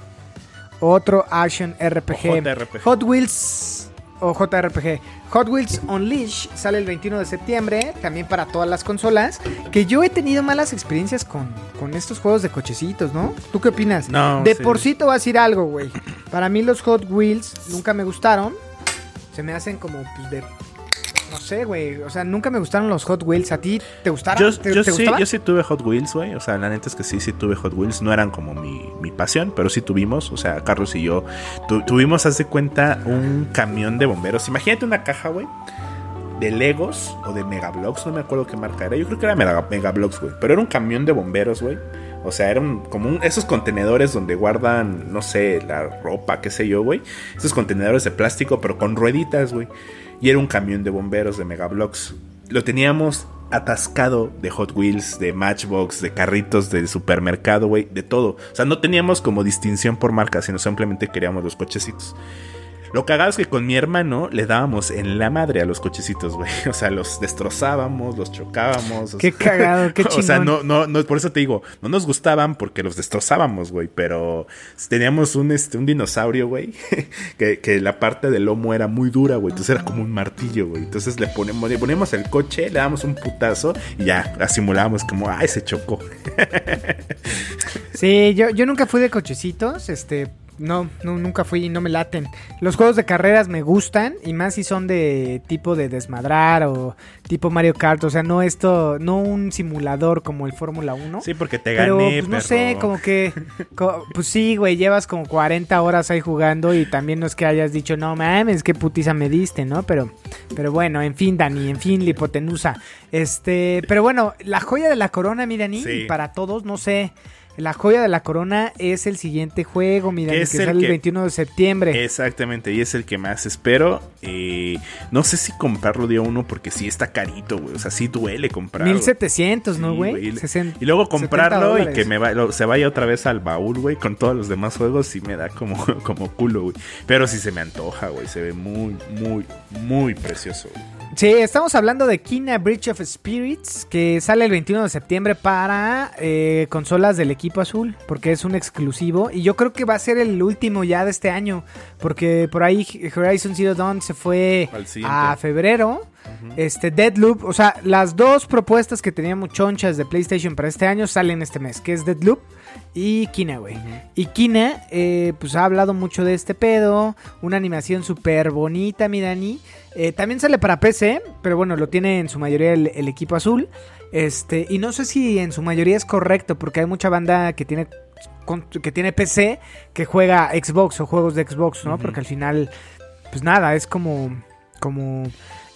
Otro action RPG. Hot Wheels o JRPG. Hot Wheels Unleash sale el 21 de septiembre, también para todas las consolas. Que yo he tenido malas experiencias con, con estos juegos de cochecitos, ¿no? ¿Tú qué opinas? No, de sí. por sí te voy a decir algo, güey. Para mí los Hot Wheels nunca me gustaron. Se me hacen como pues, de. No sé, güey. O sea, nunca me gustaron los Hot Wheels. ¿A ti te gustaron? Yo, ¿Te, yo te sí, gustaban? yo sí tuve Hot Wheels, güey. O sea, la neta es que sí, sí tuve Hot Wheels. No eran como mi, mi pasión, pero sí tuvimos. O sea, Carlos y yo tu- tuvimos, haz de cuenta, un camión de bomberos. Imagínate una caja, güey, de Legos o de Megablocks. No me acuerdo qué marca era. Yo creo que era Mega, Megablocks, güey. Pero era un camión de bomberos, güey. O sea, eran como un- esos contenedores donde guardan, no sé, la ropa, qué sé yo, güey. Esos contenedores de plástico, pero con rueditas, güey. Y era un camión de bomberos de Megablocks. Lo teníamos atascado de Hot Wheels, de Matchbox, de carritos del supermercado, güey, de todo. O sea, no teníamos como distinción por marca, sino simplemente queríamos los cochecitos. Lo cagado es que con mi hermano le dábamos en la madre a los cochecitos, güey. *laughs* O sea, los destrozábamos, los chocábamos. Qué cagado, qué *laughs* O sea, chingón. no, no, no, por eso te digo, no nos gustaban porque los destrozábamos, güey. Pero teníamos un, este, un dinosaurio, güey, *laughs* que, que la parte del lomo era muy dura, güey. Entonces era como un martillo, güey. Entonces le ponemos, le ponemos el coche, le damos un putazo y ya simulábamos como, ay, se chocó. Sí, yo, yo nunca fui de cochecitos, este, no, no, nunca fui y no me laten. Los juegos de carreras me gustan y más si son de tipo de desmadrar o tipo Mario Kart, o sea, no esto, no un simulador como el Fórmula 1. Sí, porque te Pero, gané, pues, no perro. sé, como que, pues sí, güey, llevas como 40 horas ahí jugando y también no es que hayas dicho, no mames, qué putiza me diste, ¿no? Pero, pero bueno, en fin, Dani, en fin, la hipotenusa. Este, pero bueno, la joya de la corona, mi Dani, Sí. para todos, no sé, la joya de la corona es el siguiente juego, mi Dani, que el sale el que- 21 de septiembre. Exactamente, y es el que más espero. Eh, no sé si comprarlo día uno porque sí está carito, güey. O sea, sí duele comprarlo. 1700, ¿no, Sí, güey? Y, luego 70 comprarlo y que me va- lo- se vaya otra vez al baúl, güey, con todos los demás juegos, sí me da como, *laughs* como culo, güey. Pero sí se me antoja, güey. Se ve muy, muy, muy precioso. güey. Sí, estamos hablando de Kina Bridge of Spirits, que sale el 21 de septiembre para eh, consolas del equipo azul, porque es un exclusivo. Y yo creo que va a ser el último ya de este año, porque por ahí Horizon Zero Dawn se fue a febrero. Este Deadloop, o sea, las dos propuestas que teníamos chonchas de PlayStation para este año salen este mes, que es Deadloop y Kina, güey. Y Kina, eh, pues ha hablado mucho de este pedo, una animación súper bonita, mi Dani. Eh, también sale para PC, pero bueno, lo tiene en su mayoría el, el equipo azul. Este, y no sé si en su mayoría es correcto, porque hay mucha banda que tiene que tiene PC que juega Xbox o juegos de Xbox, ¿no? Porque al final, pues nada, es como, como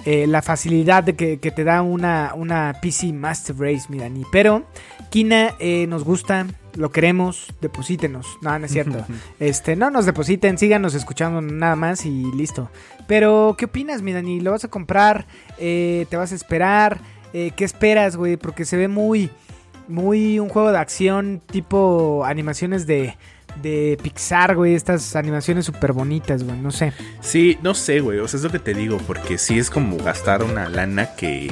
eh, la facilidad de que, que te da una, una PC Master Race, mi Dani. Pero Kina nos gusta, lo queremos, deposítenos. No, no es cierto. *laughs* este, no nos depositen, síganos escuchando nada más y listo. Pero, ¿qué opinas, mi Dani? ¿Lo vas a comprar? Eh, ¿Te vas a esperar? Eh, ¿Qué esperas, güey? Porque se ve muy, muy un juego de acción tipo animaciones de, de Pixar, güey. Estas animaciones súper bonitas, güey. No sé. Sí, no sé, güey. O sea, es lo que te digo, porque sí es como gastar una lana que,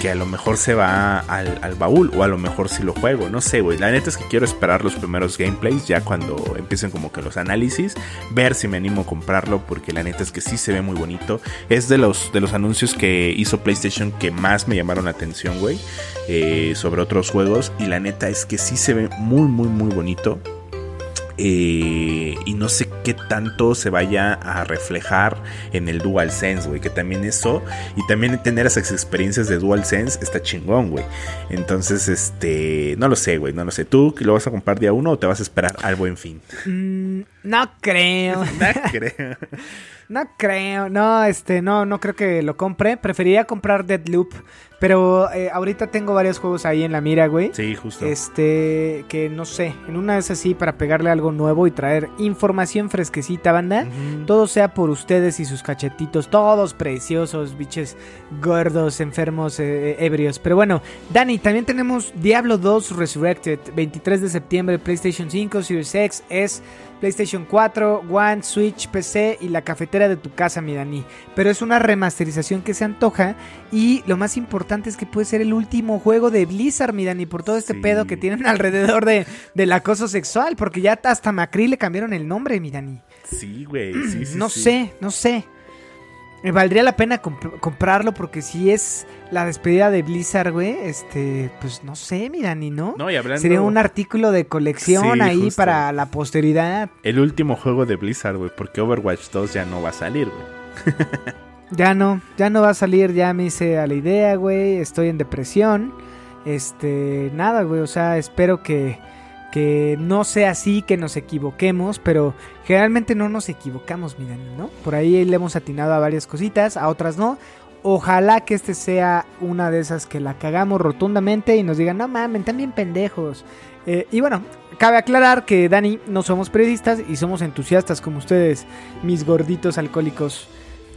que a lo mejor se va al, baúl o a lo mejor sí lo juego. No sé, güey. La neta es que quiero esperar los primeros gameplays ya cuando empiecen como que los análisis, ver si me animo a comprarlo, porque la neta es que sí se ve muy bonito. Es de los, de los anuncios que hizo PlayStation que más me llamaron la atención, güey, eh, sobre otros juegos. Y la neta es que sí se ve muy, muy, muy bonito. Eh, y no sé qué tanto se vaya a reflejar en el DualSense, güey. Que también eso. Y también tener esas experiencias de DualSense está chingón, güey. Entonces, este. No lo sé, güey. No lo sé. ¿Tú lo vas a comprar día uno o te vas a esperar al buen fin? Mm, no creo. *laughs* no *laughs* creo. No creo, no, este, no, no creo que lo compre. Preferiría comprar Deadloop, pero eh, ahorita tengo varios juegos ahí en la mira, güey. Sí, justo. Este, que no sé, en una vez así para pegarle algo nuevo y traer información fresquecita, banda. Todo sea por ustedes y sus cachetitos, todos preciosos, biches gordos, enfermos, eh, ebrios. Pero bueno, Dani, también tenemos Diablo 2 Resurrected, 23 de septiembre, PlayStation 5, Series X, S, PlayStation 4, One, Switch, PC y la cafetera de tu casa, mi Dani. Pero es una remasterización que se antoja y lo más importante es que puede ser el último juego de Blizzard, mi Dani, por todo este Sí. pedo que tienen *laughs* alrededor de, del acoso sexual, porque ya hasta Macri le cambiaron el nombre, mi Dani. Sí, güey. Sí, sí, no sí. sé, no sé. Me valdría la pena comp- comprarlo porque si es la despedida de Blizzard, güey, este, pues no sé, mi Dani, ¿no? No, y hablando. Sería un artículo de colección Sí, ahí justo. para la posteridad. El último juego de Blizzard, güey. Porque Overwatch 2 ya no va a salir, güey. *laughs* Ya no, ya no va a salir, ya me hice a la idea, güey, estoy en depresión. Este, nada, güey, o sea, espero que, que no sea así, que nos equivoquemos, pero generalmente no nos equivocamos, miren, ¿no? Por ahí le hemos atinado a varias cositas, a otras no. Ojalá que este sea una de esas que la cagamos rotundamente y nos digan, no mamen, están bien pendejos. Eh, y bueno, cabe aclarar que Dani no somos periodistas y somos entusiastas como ustedes, mis gorditos alcohólicos.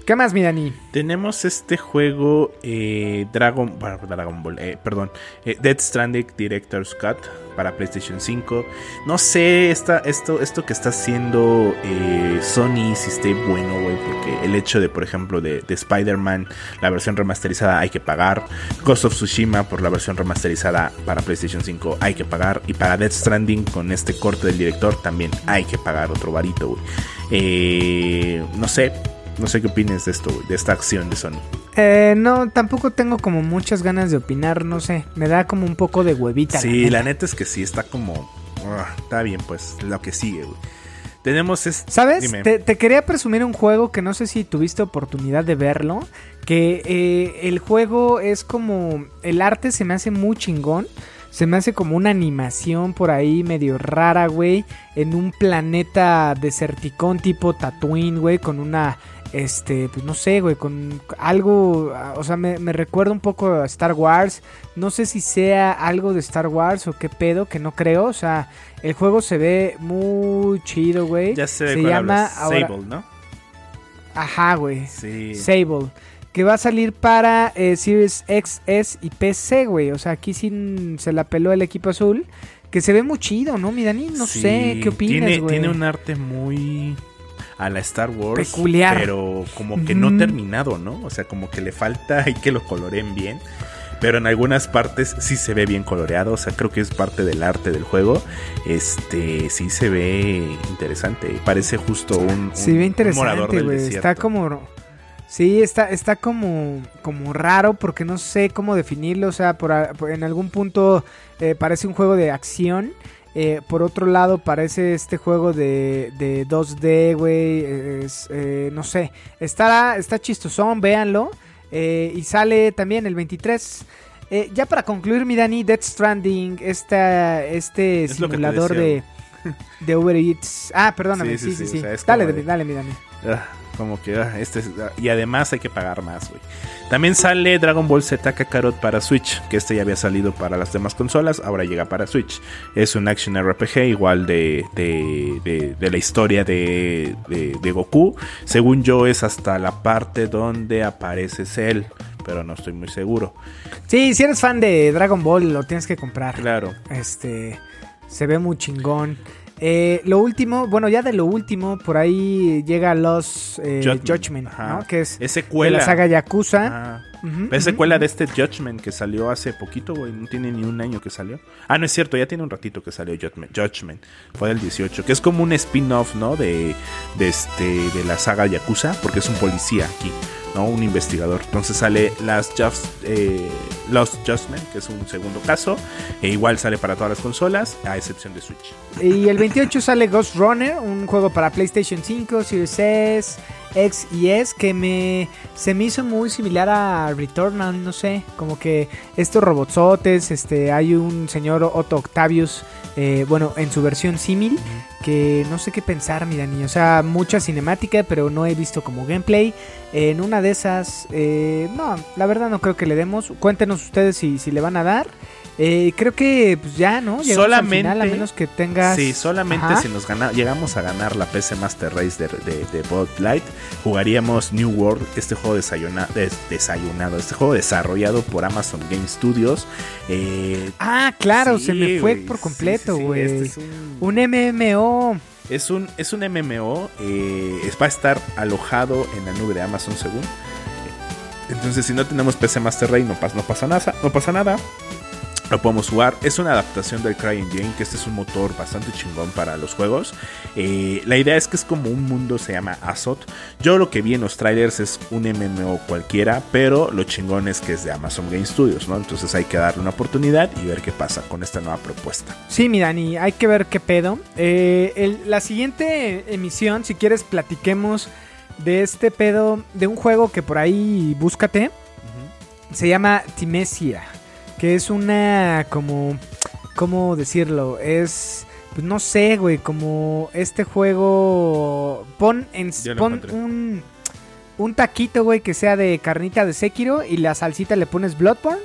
¿Qué más, mi Dani? Tenemos este juego eh, Dragon, bueno, Dragon Ball, eh, perdón, eh, Dead Stranding Director's Cut para PlayStation 5. No sé esta, esto, esto que está haciendo Sony si esté bueno, güey, porque el hecho de, por ejemplo, de, de Spider-Man, la versión remasterizada hay que pagar. Ghost of Tsushima por la versión remasterizada para PlayStation 5 hay que pagar. Y para Dead Stranding con este corte del director también hay que pagar otro varito, güey. No sé, no sé qué opines de esto, de esta acción de Sony. Eh, no, tampoco tengo como muchas ganas de opinar, no sé. Me da como un poco de huevita. Sí, la neta. neta es que sí, está como... ah, está bien, pues, lo que sigue, güey. Tenemos este... ¿Sabes? Te quería presumir un juego que no sé si tuviste oportunidad de verlo. Que eh, el juego es como. El arte se me hace muy chingón. Se me hace como una animación por ahí medio rara, güey. En un planeta deserticón tipo Tatooine, güey. Con una. Este, pues no sé, güey. Con algo. O sea, me, me recuerda un poco a Star Wars. No sé si sea algo de Star Wars o qué pedo, que no creo. O sea, el juego se ve muy chido, güey. Ya sé de se cuál llama ahora- Sable, ¿no? Ajá, güey. Sí. Sable. Que va a salir para eh, Series X, S y PC, güey. O sea, aquí sí se la peló el equipo azul. Que se ve muy chido, ¿no, mi Dani? No Sí, sé, ¿qué opinas, Tiene, güey? tiene un arte muy a la Star Wars. Peculiar. Pero como que no terminado, ¿no? O sea, como que le falta *laughs* y que lo coloreen bien. Pero en algunas partes sí se ve bien coloreado. O sea, creo que es parte del arte del juego. Este sí se ve interesante. Parece justo un, ve morador del desierto. Está como. Sí, está, está como, como raro porque no sé cómo definirlo. O sea, por, por- en algún punto eh, parece un juego de acción. Eh, por otro lado, parece este juego de, de 2D, güey. eh, no sé. Está, está chistosón, véanlo. Eh, y sale también el 23. Eh, ya para concluir, mi Dani, Death Stranding, esta, este Es simulador de, de Uber Eats. Ah, perdóname, Sí, sí, sí, sí, sí, sí. o sea, es dale, de- dale, mi Dani. Ah, como que ah, este es- ah, y además hay que pagar más, güey. También sale Dragon Ball Z Kakarot para Switch, que este ya había salido para las demás consolas, ahora llega para Switch. Es un action RPG igual de, de, de- de la historia de, de- de Goku. Según yo es hasta la parte donde aparece Cell, pero no estoy muy seguro. Sí, si eres fan de Dragon Ball, lo tienes que comprar. Claro. Este, se ve muy chingón. Eh, lo último, bueno, ya de lo último, por ahí llega los eh, Judgment. ¿no? Que es Es de secuela. la saga Yakuza. Ajá. Ujú, Es secuela de este Judgment que salió hace poquito, güey. No tiene ni un año que salió. Ah, no es cierto, ya tiene un ratito que salió Judgment. Judgment. Fue del 18. Que es como un spin-off, ¿no? De, de, este, de la saga Yakuza. Porque es un policía aquí. ¿No? Un investigador. Entonces sale Last Just, eh, Lost Justment, que es un segundo caso. E igual sale para todas las consolas, a excepción de Switch. Y el 28 sale Ghost Runner, un juego para PlayStation 5, Series S, X y S, que me se me hizo muy similar a Returnal, no sé, como que estos robotsotes, este, hay un señor Otto Octavius, eh, bueno, en su versión símil, que no sé qué pensar, mi Dani, o sea, mucha cinemática, pero no he visto como gameplay. En una de esas, eh, no, la verdad no creo que le demos. Cuéntenos ustedes si, si le van a dar. Eh, creo que pues ya, ¿no? Llegamos al Solamente- final, a menos que tengas. Sí, solamente Ajá. si nos gana, llegamos a ganar la PC Master Race de, de, de Bud Light, jugaríamos New World, este juego desayuna- des- desayunado, este juego desarrollado por Amazon Game Studios. Eh, Ah, claro, sí, se me fue por completo, sí, sí, güey. este es un- Un MMO. Es un, es un MMO, eh, va a estar alojado en la nube de Amazon según. Entonces si no tenemos PC Master Race no, pas- no pasa nada, no pasa nada. Lo podemos jugar. Es una adaptación del CryEngine, que este es un motor bastante chingón para los juegos. Eh, la idea es que es como un mundo, se llama Azot. Yo lo que vi en los trailers es un MMO cualquiera, pero lo chingón es que es de Amazon Game Studios, ¿no? Entonces hay que darle una oportunidad y ver qué pasa con esta nueva propuesta. Sí, mi Dani, hay que ver qué pedo. Eh, el- la siguiente emisión, si quieres, platiquemos de este pedo, de un juego que por ahí búscate. Se llama Timesia, que es una como... ¿Cómo decirlo? Es... Pues no sé, güey, como este juego... Pon, en, pon un... Un taquito, güey, que sea de carnita de Sekiro y la salsita le pones Bloodborne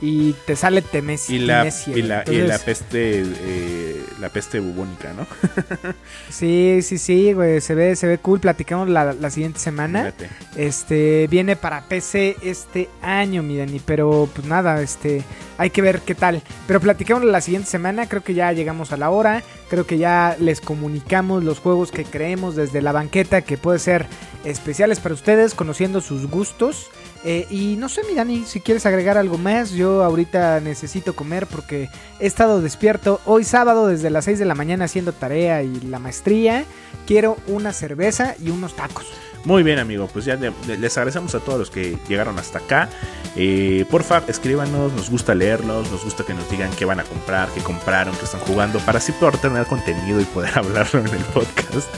y te sale Temes- Y la, Timesia. y la, y la peste eh, la peste bubónica, ¿no? *laughs* Sí, sí, sí, güey, se ve, se ve cool. Platicamos la, la siguiente semana. Este, viene para PC este año, mi Dani, pero pues nada, este, hay que ver qué tal. Pero platicamos la siguiente semana, creo que ya llegamos a la hora, creo que ya les comunicamos los juegos que creemos desde la banqueta que puede ser especiales para ustedes, conociendo sus gustos. Eh, y no sé, mi Dani, si quieres agregar algo más, yo ahorita necesito comer porque he estado despierto hoy sábado desde las 6 de la mañana haciendo tarea y la maestría. Quiero una cerveza y unos tacos. Muy bien, amigo. Pues ya le- le- les agradecemos a todos los que llegaron hasta acá. Eh, porfa, escríbanos. Nos gusta leerlos. Nos gusta que nos digan qué van a comprar, qué compraron, qué están jugando. Para así poder tener contenido y poder *laughs* hablarlo en el podcast.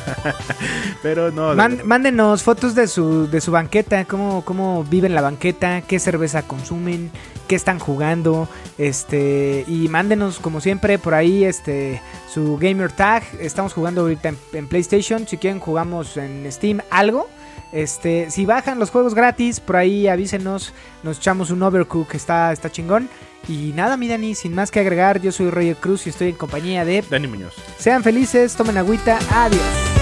*laughs* Pero no. Man- mándenos fotos de su, de su banqueta, cómo, cómo viven la banqueta, qué cerveza consumen, qué están jugando, este, y mándenos como siempre por ahí este su gamer tag. Estamos jugando ahorita en, en PlayStation, si quieren jugamos en Steam algo. Este, si bajan los juegos gratis, por ahí avísenos, nos echamos un overcook, está, está chingón. Y nada, mi Dani, sin más que agregar, yo soy Roger Cruz y estoy en compañía de... Dani Muñoz. Sean felices, tomen agüita, adiós.